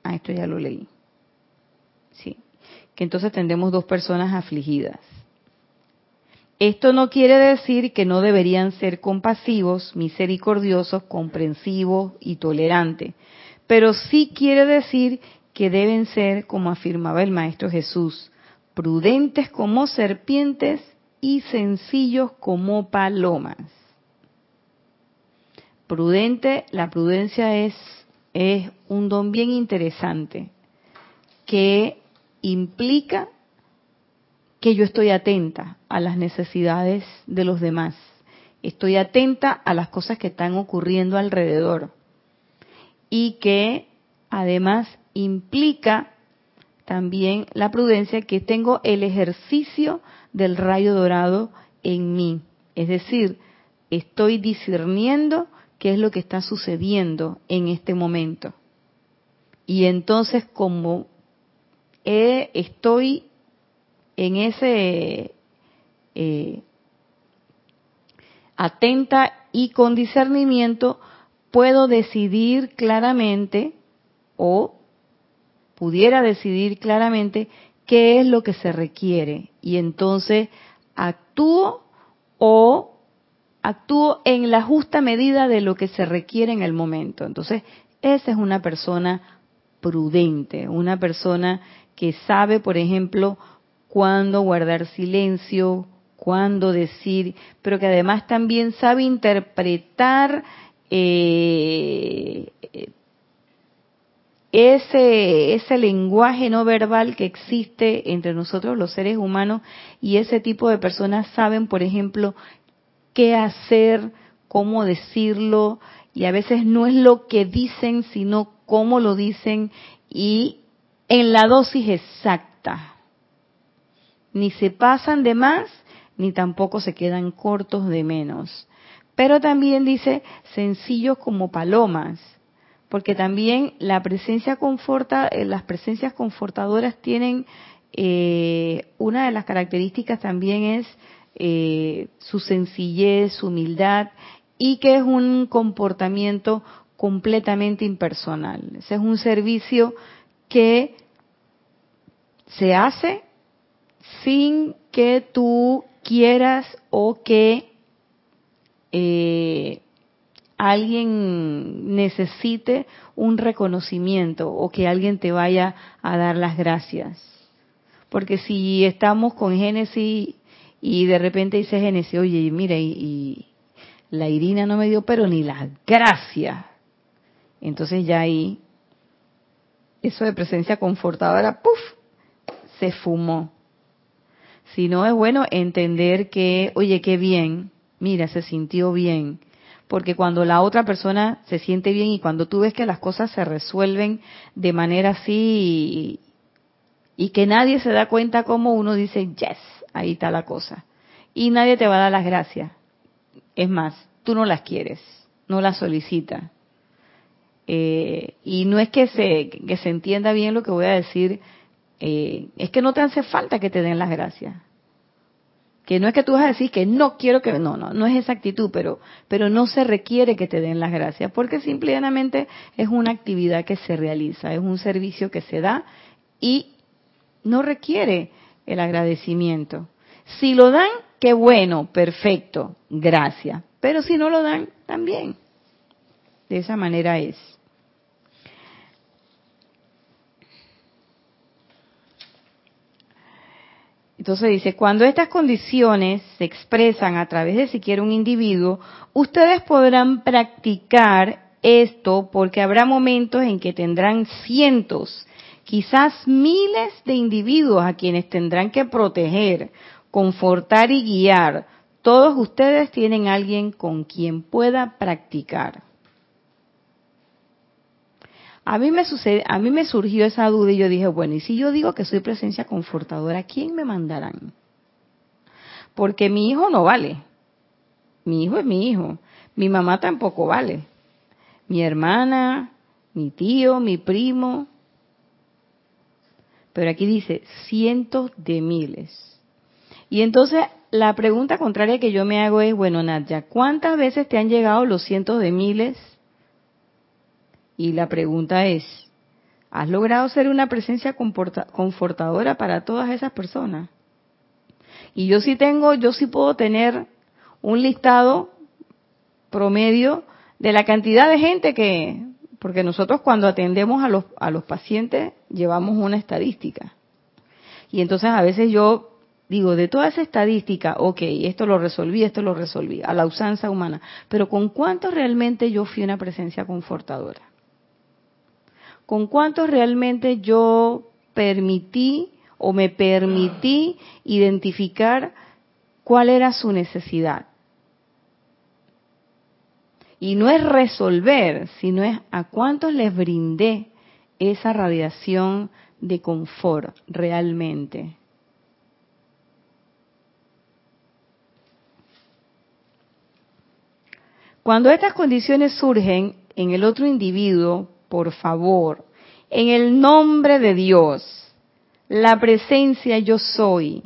ah, esto ya lo leí, que entonces tendremos dos personas afligidas. Esto no quiere decir que no deberían ser compasivos, misericordiosos, comprensivos y tolerantes, pero sí quiere decir que deben ser, como afirmaba el Maestro Jesús, prudentes como serpientes y sencillos como palomas. Prudente, la prudencia es, un don bien interesante que implica que yo estoy atenta a las necesidades de los demás. Estoy atenta a las cosas que están ocurriendo alrededor. Y que además implica también la prudencia que tengo el ejercicio del rayo dorado en mí. Es decir, estoy discerniendo qué es lo que está sucediendo en este momento. Y entonces como estoy en ese eh, atenta y con discernimiento, puedo decidir claramente o pudiera decidir claramente qué es lo que se requiere y entonces actúo o actúo en la justa medida de lo que se requiere en el momento. Entonces, esa es una persona prudente, una persona que sabe, por ejemplo, cuándo guardar silencio, cuándo decir, pero que además también sabe interpretar eh, ese, ese lenguaje no verbal que existe entre nosotros los seres humanos y ese tipo de personas saben, por ejemplo, qué hacer, cómo decirlo y a veces no es lo que dicen, sino cómo lo dicen y en la dosis exacta. Ni se pasan de más, ni tampoco se quedan cortos de menos. Pero también dice sencillos como palomas porque también la presencia conforta, eh, las presencias confortadoras tienen eh, una de las características también es eh, su sencillez, su humildad y que es un comportamiento completamente impersonal. Ese es un servicio que se hace sin que tú quieras o que alguien necesite un reconocimiento o que alguien te vaya a dar las gracias. Porque si estamos con Génesis y de repente dice Génesis, oye, mira, y, la Irina no me dio pero ni las gracias. Entonces ya ahí, eso de presencia confortadora, ¡puf! se fumó. Si no es bueno entender que, oye, qué bien, mira, se sintió bien porque cuando la otra persona se siente bien y cuando tú ves que las cosas se resuelven de manera así y, que nadie se da cuenta como uno dice, yes, ahí está la cosa. Y nadie te va a dar las gracias. Es más, tú no las quieres, no las solicitas. Eh, y no es que se, que se entienda bien lo que voy a decir, eh, es que no te hace falta que te den las gracias que no es que tú vas a decir que no quiero que no no no es esa actitud pero pero no se requiere que te den las gracias porque simplemente es una actividad que se realiza es un servicio que se da y no requiere el agradecimiento. Si lo dan qué bueno perfecto gracias. Pero si no lo dan también. De esa manera es. Entonces dice, cuando estas condiciones se expresan a través de siquiera un individuo, ustedes podrán practicar esto porque habrá momentos en que tendrán cientos, quizás miles de individuos a quienes tendrán que proteger, confortar y guiar. Todos ustedes tienen alguien con quien pueda practicar. A mí me sucede, a mí me surgió esa duda y yo dije, bueno, y si yo digo que soy presencia confortadora, ¿quién me mandarán? Porque mi hijo no vale. Mi hijo es mi hijo. Mi mamá tampoco vale. Mi hermana, mi tío, mi primo. Pero aquí dice cientos de miles. Y entonces la pregunta contraria que yo me hago es, bueno, Nadia, ¿cuántas veces te han llegado los cientos de miles y la pregunta es, ¿has logrado ser una presencia confortadora para todas esas personas? Y yo sí tengo, yo sí puedo tener un listado promedio de la cantidad de gente que, porque nosotros cuando atendemos a los, a los pacientes llevamos una estadística. Y entonces a veces yo digo, de toda esa estadística, ok, esto lo resolví, esto lo resolví, a la usanza humana, pero ¿con cuánto realmente yo fui una presencia confortadora? con cuántos realmente yo permití o me permití identificar cuál era su necesidad. Y no es resolver, sino es a cuántos les brindé esa radiación de confort realmente. Cuando estas condiciones surgen en el otro individuo, por favor, en el nombre de Dios, la presencia yo soy,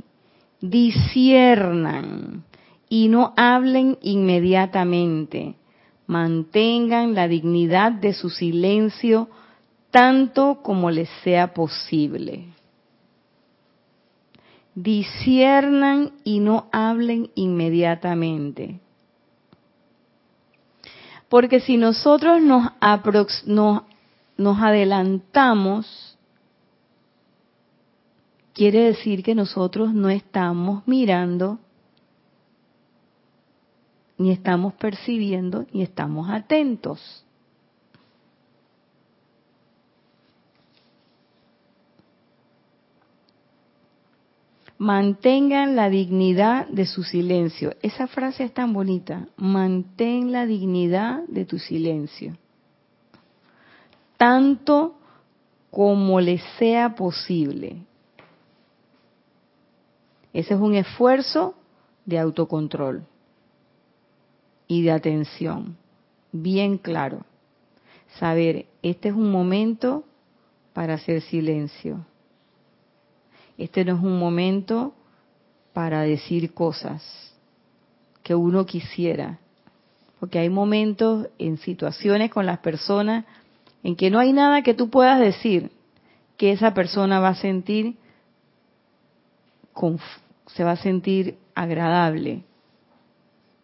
disiernan y no hablen inmediatamente. Mantengan la dignidad de su silencio tanto como les sea posible. Disiernan y no hablen inmediatamente. Porque si nosotros nos, nos, nos adelantamos, quiere decir que nosotros no estamos mirando, ni estamos percibiendo, ni estamos atentos. Mantengan la dignidad de su silencio. Esa frase es tan bonita. Mantén la dignidad de tu silencio. Tanto como les sea posible. Ese es un esfuerzo de autocontrol y de atención. Bien claro. Saber, este es un momento para hacer silencio este no es un momento para decir cosas que uno quisiera, porque hay momentos en situaciones con las personas en que no hay nada que tú puedas decir que esa persona va a sentir se va a sentir agradable,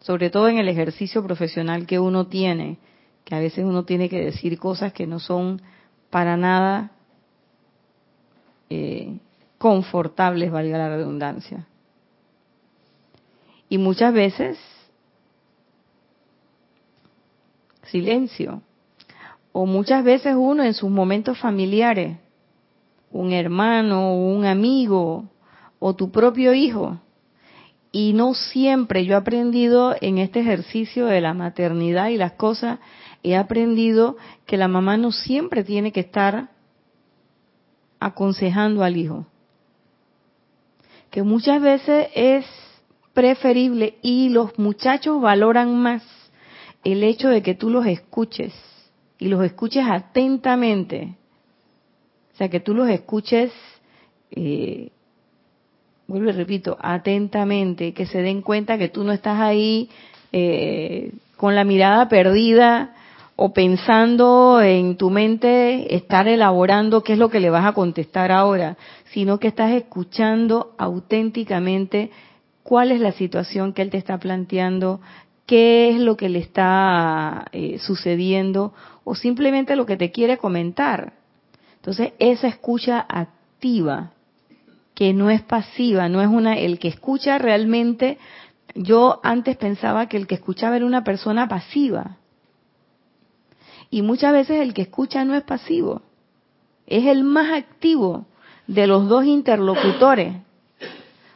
sobre todo en el ejercicio profesional que uno tiene, que a veces uno tiene que decir cosas que no son para nada eh, confortables, valga la redundancia. Y muchas veces, silencio. O muchas veces uno en sus momentos familiares, un hermano, un amigo, o tu propio hijo. Y no siempre, yo he aprendido en este ejercicio de la maternidad y las cosas, he aprendido que la mamá no siempre tiene que estar aconsejando al hijo que muchas veces es preferible y los muchachos valoran más el hecho de que tú los escuches y los escuches atentamente. O sea, que tú los escuches, eh, vuelvo y repito, atentamente, que se den cuenta que tú no estás ahí eh, con la mirada perdida o pensando en tu mente, estar elaborando qué es lo que le vas a contestar ahora, sino que estás escuchando auténticamente cuál es la situación que él te está planteando, qué es lo que le está eh, sucediendo o simplemente lo que te quiere comentar. Entonces, esa escucha activa, que no es pasiva, no es una, el que escucha realmente, yo antes pensaba que el que escuchaba era una persona pasiva, y muchas veces el que escucha no es pasivo, es el más activo de los dos interlocutores,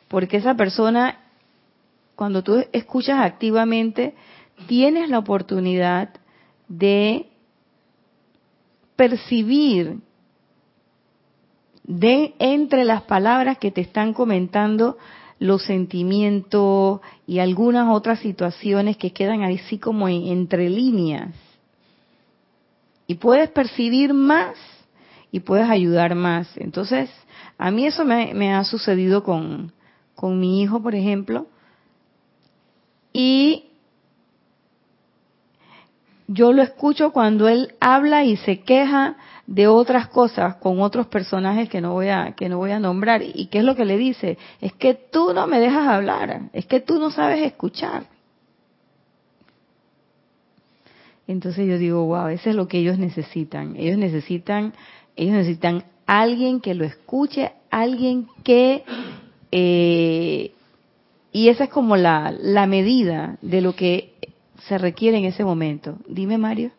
porque esa persona, cuando tú escuchas activamente, tienes la oportunidad de percibir de entre las palabras que te están comentando los sentimientos y algunas otras situaciones que quedan así como entre líneas y puedes percibir más y puedes ayudar más. Entonces, a mí eso me, ha sucedido con, con mi hijo, por ejemplo, y yo lo escucho cuando él habla y se queja de otras cosas con otros personajes que no voy a que no voy a nombrar y qué es lo que le dice es que tú no me dejas hablar es que tú no sabes escuchar Entonces yo digo, wow, eso es lo que ellos necesitan. Ellos necesitan, ellos necesitan alguien que lo escuche, alguien que eh, y esa es como la, la medida de lo que se requiere en ese momento. Dime, Mario.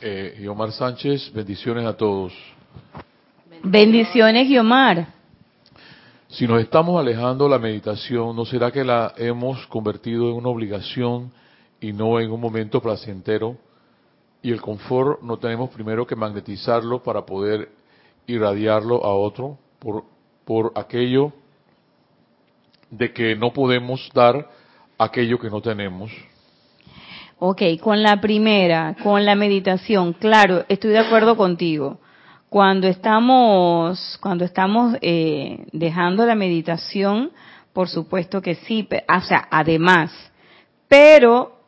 Eh, Guiomar Sánchez, bendiciones a todos. Bendiciones, Guiomar. Si nos estamos alejando la meditación, ¿no será que la hemos convertido en una obligación y no en un momento placentero. Y el confort no tenemos primero que magnetizarlo para poder irradiarlo a otro por, por aquello de que no podemos dar aquello que no tenemos. Ok, con la primera, con la meditación, claro, estoy de acuerdo contigo. Cuando estamos, cuando estamos eh, dejando la meditación, por supuesto que sí, o sea, además. Pero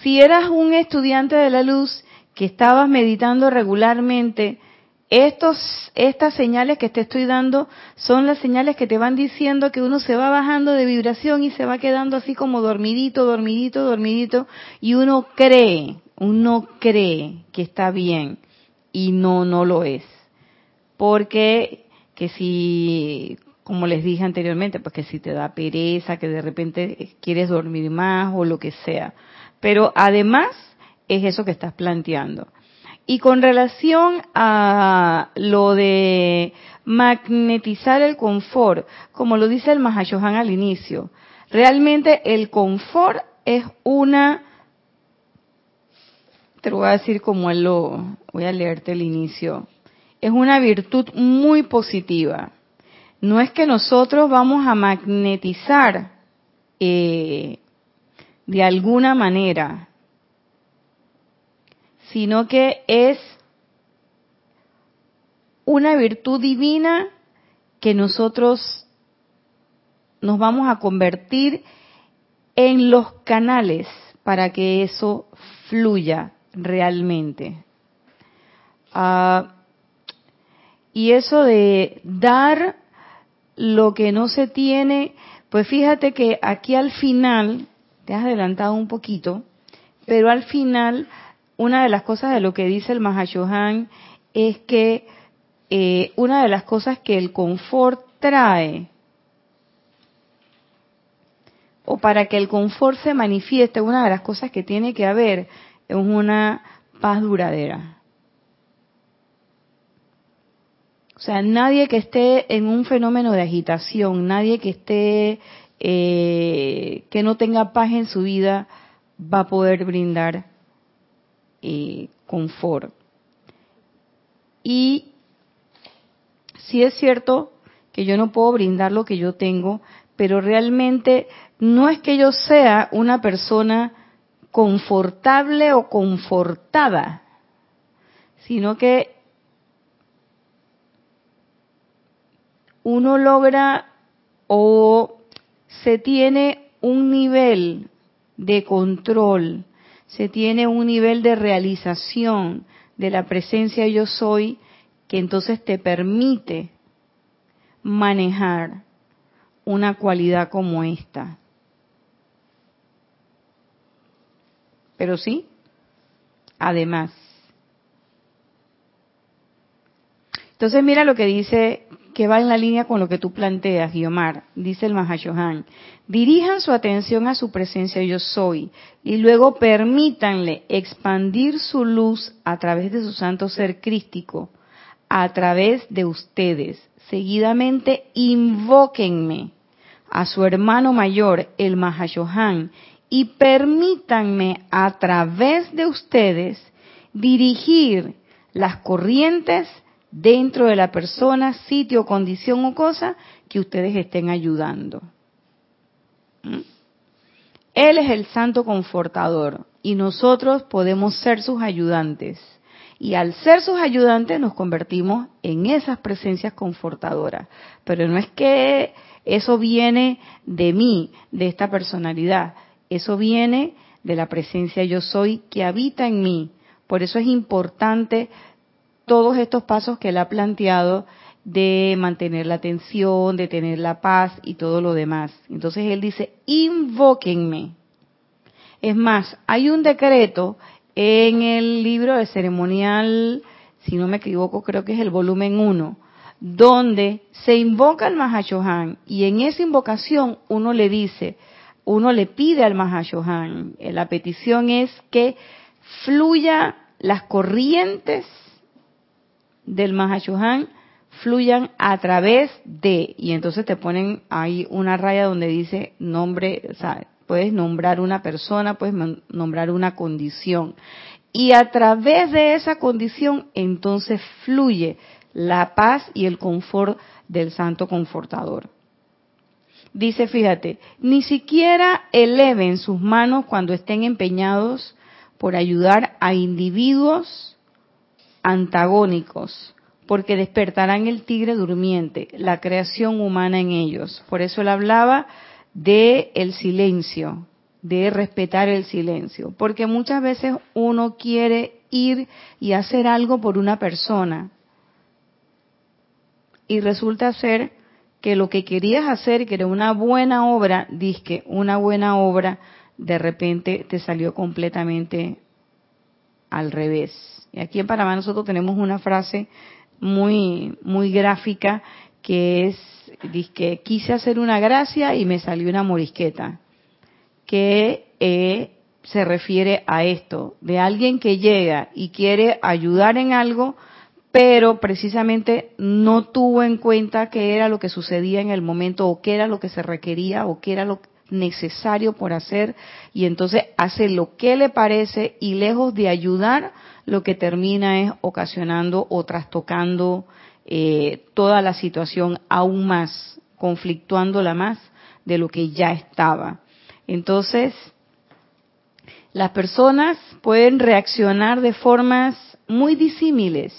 si eras un estudiante de la luz que estabas meditando regularmente, estos, estas señales que te estoy dando son las señales que te van diciendo que uno se va bajando de vibración y se va quedando así como dormidito, dormidito, dormidito, y uno cree, uno cree que está bien y no, no lo es. Porque que si, como les dije anteriormente, pues que si te da pereza, que de repente quieres dormir más o lo que sea. Pero además es eso que estás planteando. Y con relación a lo de magnetizar el confort, como lo dice el Mahashohan al inicio, realmente el confort es una, te lo voy a decir como él lo, voy a leerte el inicio, es una virtud muy positiva. No es que nosotros vamos a magnetizar eh, de alguna manera sino que es una virtud divina que nosotros nos vamos a convertir en los canales para que eso fluya realmente. Ah, y eso de dar lo que no se tiene, pues fíjate que aquí al final, te has adelantado un poquito, pero al final una de las cosas de lo que dice el Mahashohan es que eh, una de las cosas que el confort trae, o para que el confort se manifieste, una de las cosas que tiene que haber es una paz duradera. O sea, nadie que esté en un fenómeno de agitación, nadie que esté, eh, que no tenga paz en su vida, va a poder brindar confort. Y si es cierto que yo no puedo brindar lo que yo tengo, pero realmente no es que yo sea una persona confortable o confortada, sino que uno logra o se tiene un nivel de control, se tiene un nivel de realización de la presencia yo soy que entonces te permite manejar una cualidad como esta. Pero sí, además. Entonces mira lo que dice que va en la línea con lo que tú planteas, Guiomar, dice el Mahashohan. Dirijan su atención a su presencia yo soy y luego permítanle expandir su luz a través de su santo ser crístico, a través de ustedes. Seguidamente invóquenme a su hermano mayor, el Mahashohan, y permítanme a través de ustedes dirigir las corrientes dentro de la persona, sitio, condición o cosa que ustedes estén ayudando. ¿Mm? Él es el santo confortador y nosotros podemos ser sus ayudantes. Y al ser sus ayudantes nos convertimos en esas presencias confortadoras. Pero no es que eso viene de mí, de esta personalidad. Eso viene de la presencia yo soy que habita en mí. Por eso es importante todos estos pasos que él ha planteado de mantener la atención, de tener la paz y todo lo demás. Entonces él dice, invóquenme. Es más, hay un decreto en el libro de ceremonial, si no me equivoco, creo que es el volumen 1, donde se invoca al Mahashohan y en esa invocación uno le dice, uno le pide al Mahashohan, la petición es que fluya las corrientes del Mahashohan fluyan a través de, y entonces te ponen ahí una raya donde dice nombre, o sea, puedes nombrar una persona, puedes nombrar una condición. Y a través de esa condición, entonces fluye la paz y el confort del Santo Confortador. Dice, fíjate, ni siquiera eleven sus manos cuando estén empeñados por ayudar a individuos antagónicos, porque despertarán el tigre durmiente, la creación humana en ellos. Por eso él hablaba de el silencio, de respetar el silencio, porque muchas veces uno quiere ir y hacer algo por una persona y resulta ser que lo que querías hacer, que era una buena obra, que una buena obra, de repente te salió completamente al revés. Y aquí en Panamá nosotros tenemos una frase muy, muy gráfica que es, que quise hacer una gracia y me salió una morisqueta, que eh, se refiere a esto, de alguien que llega y quiere ayudar en algo, pero precisamente no tuvo en cuenta qué era lo que sucedía en el momento o qué era lo que se requería o qué era lo necesario por hacer y entonces hace lo que le parece y lejos de ayudar lo que termina es ocasionando o trastocando eh, toda la situación aún más, conflictuándola más de lo que ya estaba. Entonces, las personas pueden reaccionar de formas muy disímiles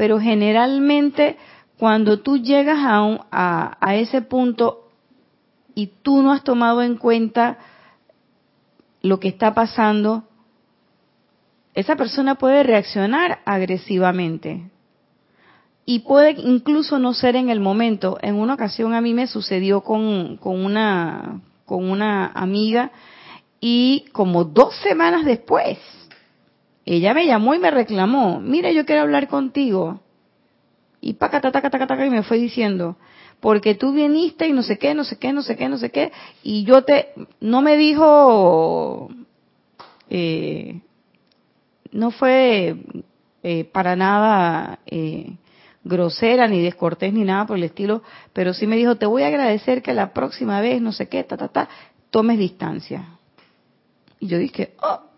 pero generalmente cuando tú llegas a, a, ese punto y tú no has tomado en cuenta lo que está pasando, esa persona puede reaccionar agresivamente y puede incluso no ser en el momento. En una ocasión a mí me sucedió con, con, una, con una amiga y como dos semanas después ella me llamó y me reclamó, mira, yo quiero hablar contigo. Y paca, taca, taca, taca, y me fue diciendo, porque tú viniste y no sé qué, no sé qué, no sé qué, no sé qué, y yo te, no me dijo, eh, no fue eh, para nada eh, grosera ni descortés ni nada por el estilo, pero sí me dijo, te voy a agradecer que la próxima vez, no sé qué, ta, ta, ta, tomes distancia. Y yo dije, oh,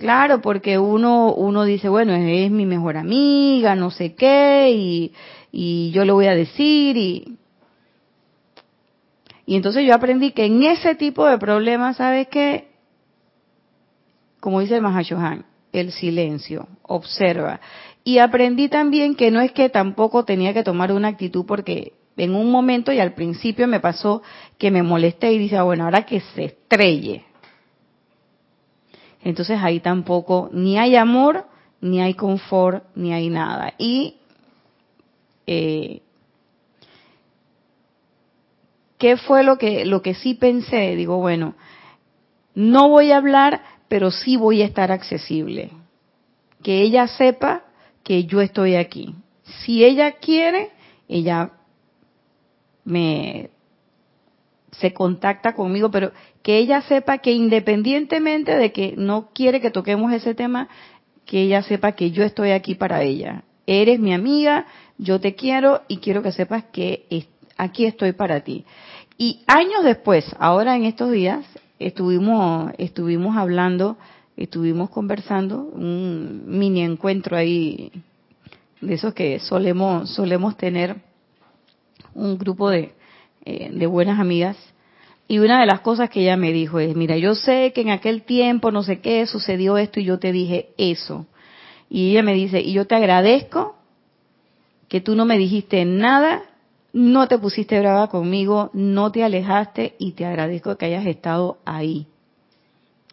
Claro, porque uno, uno dice, bueno, es, mi mejor amiga, no sé qué, y, y yo le voy a decir, y, y entonces yo aprendí que en ese tipo de problemas, ¿sabes qué? Como dice el Mahashohan, el silencio, observa. Y aprendí también que no es que tampoco tenía que tomar una actitud porque en un momento y al principio me pasó que me molesté y dije, ah, bueno, ahora que se estrelle entonces ahí tampoco ni hay amor, ni hay confort, ni hay nada. Y eh, ¿qué fue lo que, lo que sí pensé? Digo, bueno, no voy a hablar, pero sí voy a estar accesible. Que ella sepa que yo estoy aquí. Si ella quiere, ella me se contacta conmigo, pero que ella sepa que independientemente de que no quiere que toquemos ese tema, que ella sepa que yo estoy aquí para ella. Eres mi amiga, yo te quiero y quiero que sepas que aquí estoy para ti. Y años después, ahora en estos días, estuvimos, estuvimos hablando, estuvimos conversando, un mini encuentro ahí, de esos que solemos, solemos tener un grupo de, eh, de buenas amigas y una de las cosas que ella me dijo es, mira, yo sé que en aquel tiempo, no sé qué, sucedió esto y yo te dije eso. Y ella me dice, y yo te agradezco que tú no me dijiste nada, no te pusiste brava conmigo, no te alejaste y te agradezco que hayas estado ahí.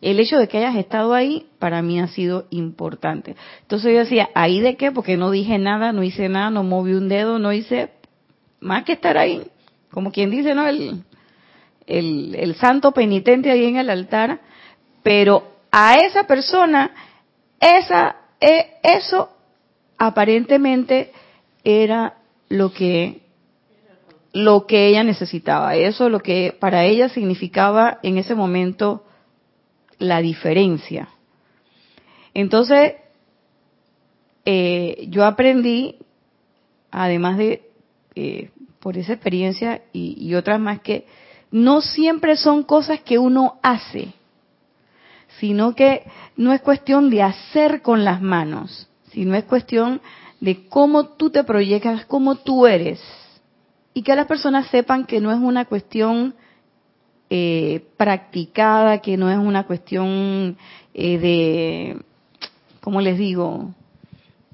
El hecho de que hayas estado ahí para mí ha sido importante. Entonces yo decía, ¿ahí de qué? Porque no dije nada, no hice nada, no moví un dedo, no hice más que estar ahí. Como quien dice, ¿no? El, el, santo penitente ahí en el altar, pero a esa persona, esa, e, eso aparentemente era lo que lo que ella necesitaba, eso lo que para ella significaba en ese momento la diferencia. Entonces, eh, yo aprendí, además de eh, por esa experiencia y otras más, que no siempre son cosas que uno hace, sino que no es cuestión de hacer con las manos, sino es cuestión de cómo tú te proyectas, cómo tú eres. Y que las personas sepan que no es una cuestión eh, practicada, que no es una cuestión eh, de, ¿cómo les digo?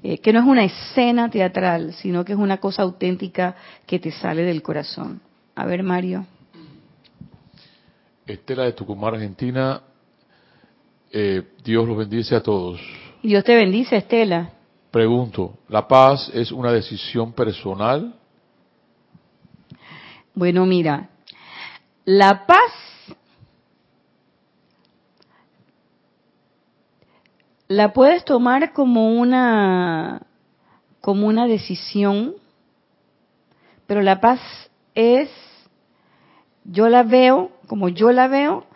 Eh, que no es una escena teatral, sino que es una cosa auténtica que te sale del corazón. A ver, Mario. Estela de Tucumán, Argentina. Dios los bendice a todos. Dios te bendice, Estela. Pregunto, ¿la paz es una decisión personal? Bueno, mira, la paz la puedes tomar como una como una decisión, pero la paz es yo la veo como yo la veo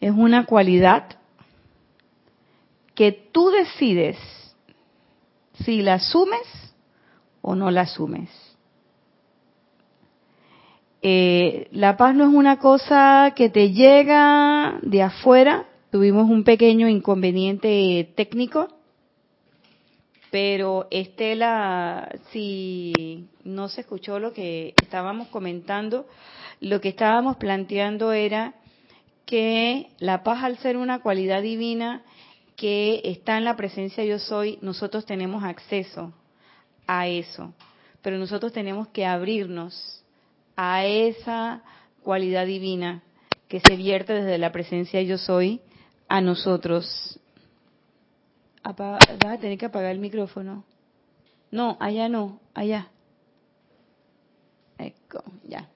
es una cualidad que tú decides si la asumes o no la asumes. Eh, la paz no es una cosa que te llega de afuera. Tuvimos un pequeño inconveniente técnico, pero Estela, si no se escuchó lo que estábamos comentando, lo que estábamos planteando era que la paz al ser una cualidad divina que está en la presencia yo soy, nosotros tenemos acceso a eso, pero nosotros tenemos que abrirnos a esa cualidad divina que se vierte desde la presencia yo soy a nosotros. vas a tener que apagar el micrófono. No, allá no, allá. Eco, ya.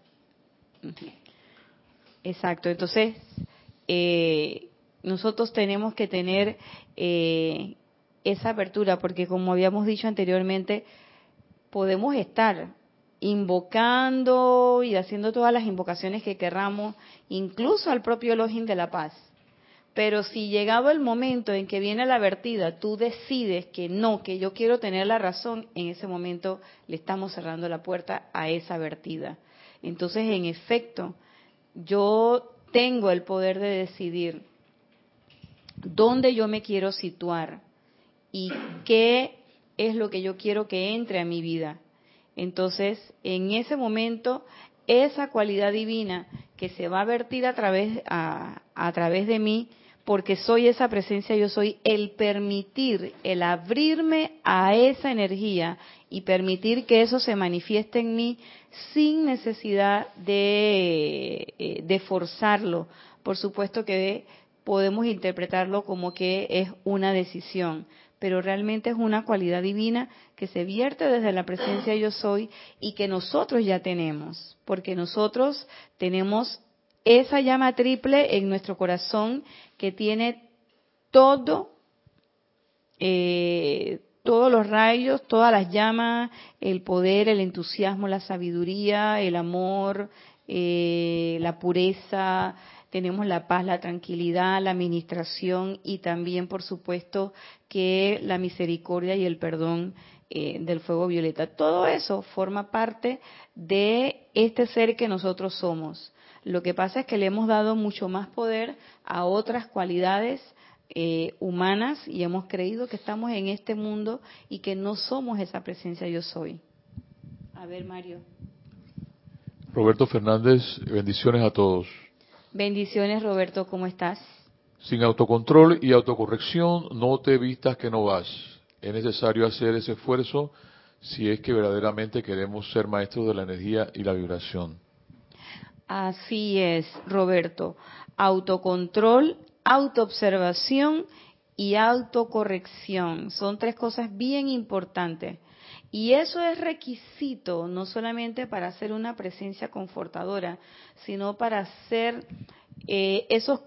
Exacto, entonces, eh, nosotros tenemos que tener eh, esa apertura, porque como habíamos dicho anteriormente, podemos estar invocando y haciendo todas las invocaciones que querramos, incluso al propio Elohim de la paz. Pero si llegado el momento en que viene la vertida, tú decides que no, que yo quiero tener la razón, en ese momento le estamos cerrando la puerta a esa vertida. Entonces, en efecto, yo tengo el poder de decidir dónde yo me quiero situar y qué es lo que yo quiero que entre a mi vida. Entonces, en ese momento, esa cualidad divina que se va a vertir a través, a, través de mí, porque soy esa presencia, yo soy el permitir, el abrirme a esa energía y permitir que eso se manifieste en mí sin necesidad de, eh, de forzarlo. Por supuesto que podemos interpretarlo como que es una decisión, pero realmente es una cualidad divina que se vierte desde la presencia yo soy y que nosotros ya tenemos, porque nosotros tenemos esa llama triple en nuestro corazón que tiene todo, eh, todos los rayos, todas las llamas, el poder, el entusiasmo, la sabiduría, el amor, eh, la pureza, tenemos la paz, la tranquilidad, la administración y también, por supuesto, que la misericordia y el perdón eh, del fuego violeta. Todo eso forma parte de este ser que nosotros somos. Lo que pasa es que le hemos dado mucho más poder a otras cualidades eh, humanas y hemos creído que estamos en este mundo y que no somos esa presencia yo soy. A ver, Mario. Roberto Fernández, bendiciones a todos. Bendiciones, Roberto, ¿cómo estás? Sin autocontrol y autocorrección, no te vistas que no vas. Es necesario hacer ese esfuerzo si es que verdaderamente queremos ser maestros de la energía y la vibración. Así es, Roberto. Autocontrol, autoobservación y autocorrección. Son tres cosas bien importantes. Y eso es requisito no solamente para ser una presencia confortadora, sino para ser eh, esos,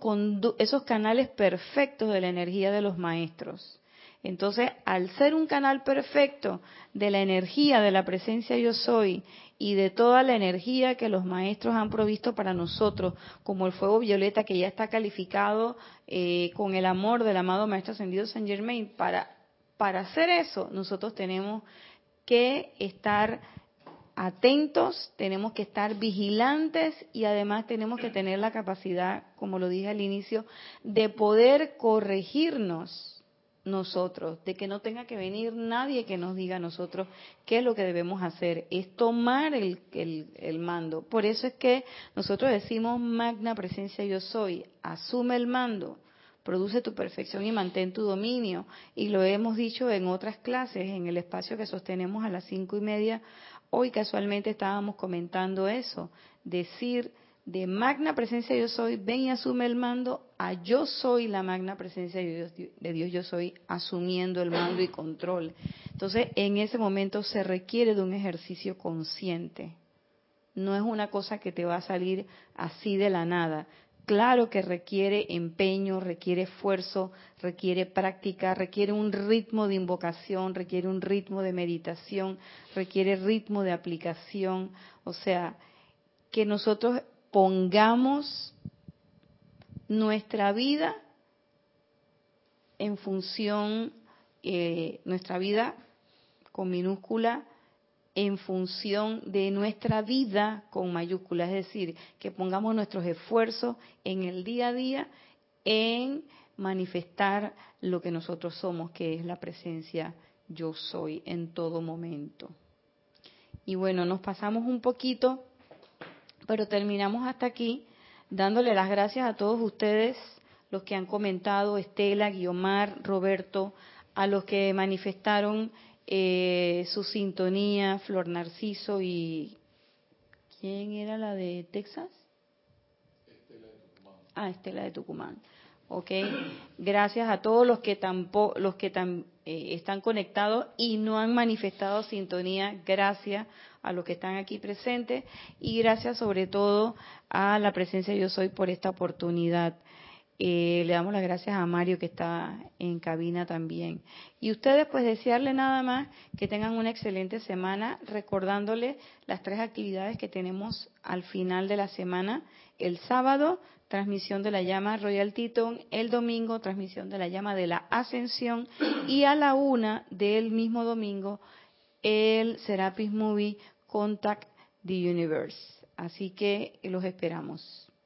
esos canales perfectos de la energía de los maestros. Entonces, al ser un canal perfecto de la energía de la presencia yo soy y de toda la energía que los maestros han provisto para nosotros, como el fuego violeta que ya está calificado eh, con el amor del amado Maestro Ascendido Saint Germain, para, para hacer eso nosotros tenemos que estar atentos, tenemos que estar vigilantes y además tenemos que tener la capacidad, como lo dije al inicio, de poder corregirnos nosotros, de que no tenga que venir nadie que nos diga a nosotros qué es lo que debemos hacer, es tomar el, el, mando. Por eso es que nosotros decimos, magna presencia yo soy, asume el mando, produce tu perfección y mantén tu dominio. Y lo hemos dicho en otras clases, en el espacio que sostenemos a las cinco y media. Hoy casualmente estábamos comentando eso, decir de magna presencia yo soy, ven y asume el mando, a yo soy la magna presencia de Dios, de Dios, yo soy asumiendo el mando y control. Entonces, en ese momento se requiere de un ejercicio consciente. No es una cosa que te va a salir así de la nada. Claro que requiere empeño, requiere esfuerzo, requiere práctica, requiere un ritmo de invocación, requiere un ritmo de meditación, requiere ritmo de aplicación. O sea, que nosotros pongamos nuestra vida en función, eh, nuestra vida con minúscula, en función de nuestra vida con mayúscula, es decir, que pongamos nuestros esfuerzos en el día a día en manifestar lo que nosotros somos, que es la presencia yo soy en todo momento. Y bueno, nos pasamos un poquito pero terminamos hasta aquí dándole las gracias a todos ustedes, los que han comentado, Estela, Guiomar, Roberto, a los que manifestaron eh, su sintonía, Flor Narciso y... ¿Quién era la de Texas? Estela de Tucumán. Ah, Estela de Tucumán. Ok, gracias a todos los que, tampoco, los que eh, están conectados y no han manifestado sintonía, gracias a los que están aquí presentes y gracias sobre todo a la presencia de Yo Soy por esta oportunidad. Eh, le damos las gracias a Mario que está en cabina también. Y ustedes pues desearle nada más que tengan una excelente semana, recordándole las tres actividades que tenemos al final de la semana. El sábado, transmisión de la llama Royal Teton, el domingo, transmisión de la llama de la ascensión y a la una del mismo domingo, el Serapis Movie Contact the Universe. Así que los esperamos.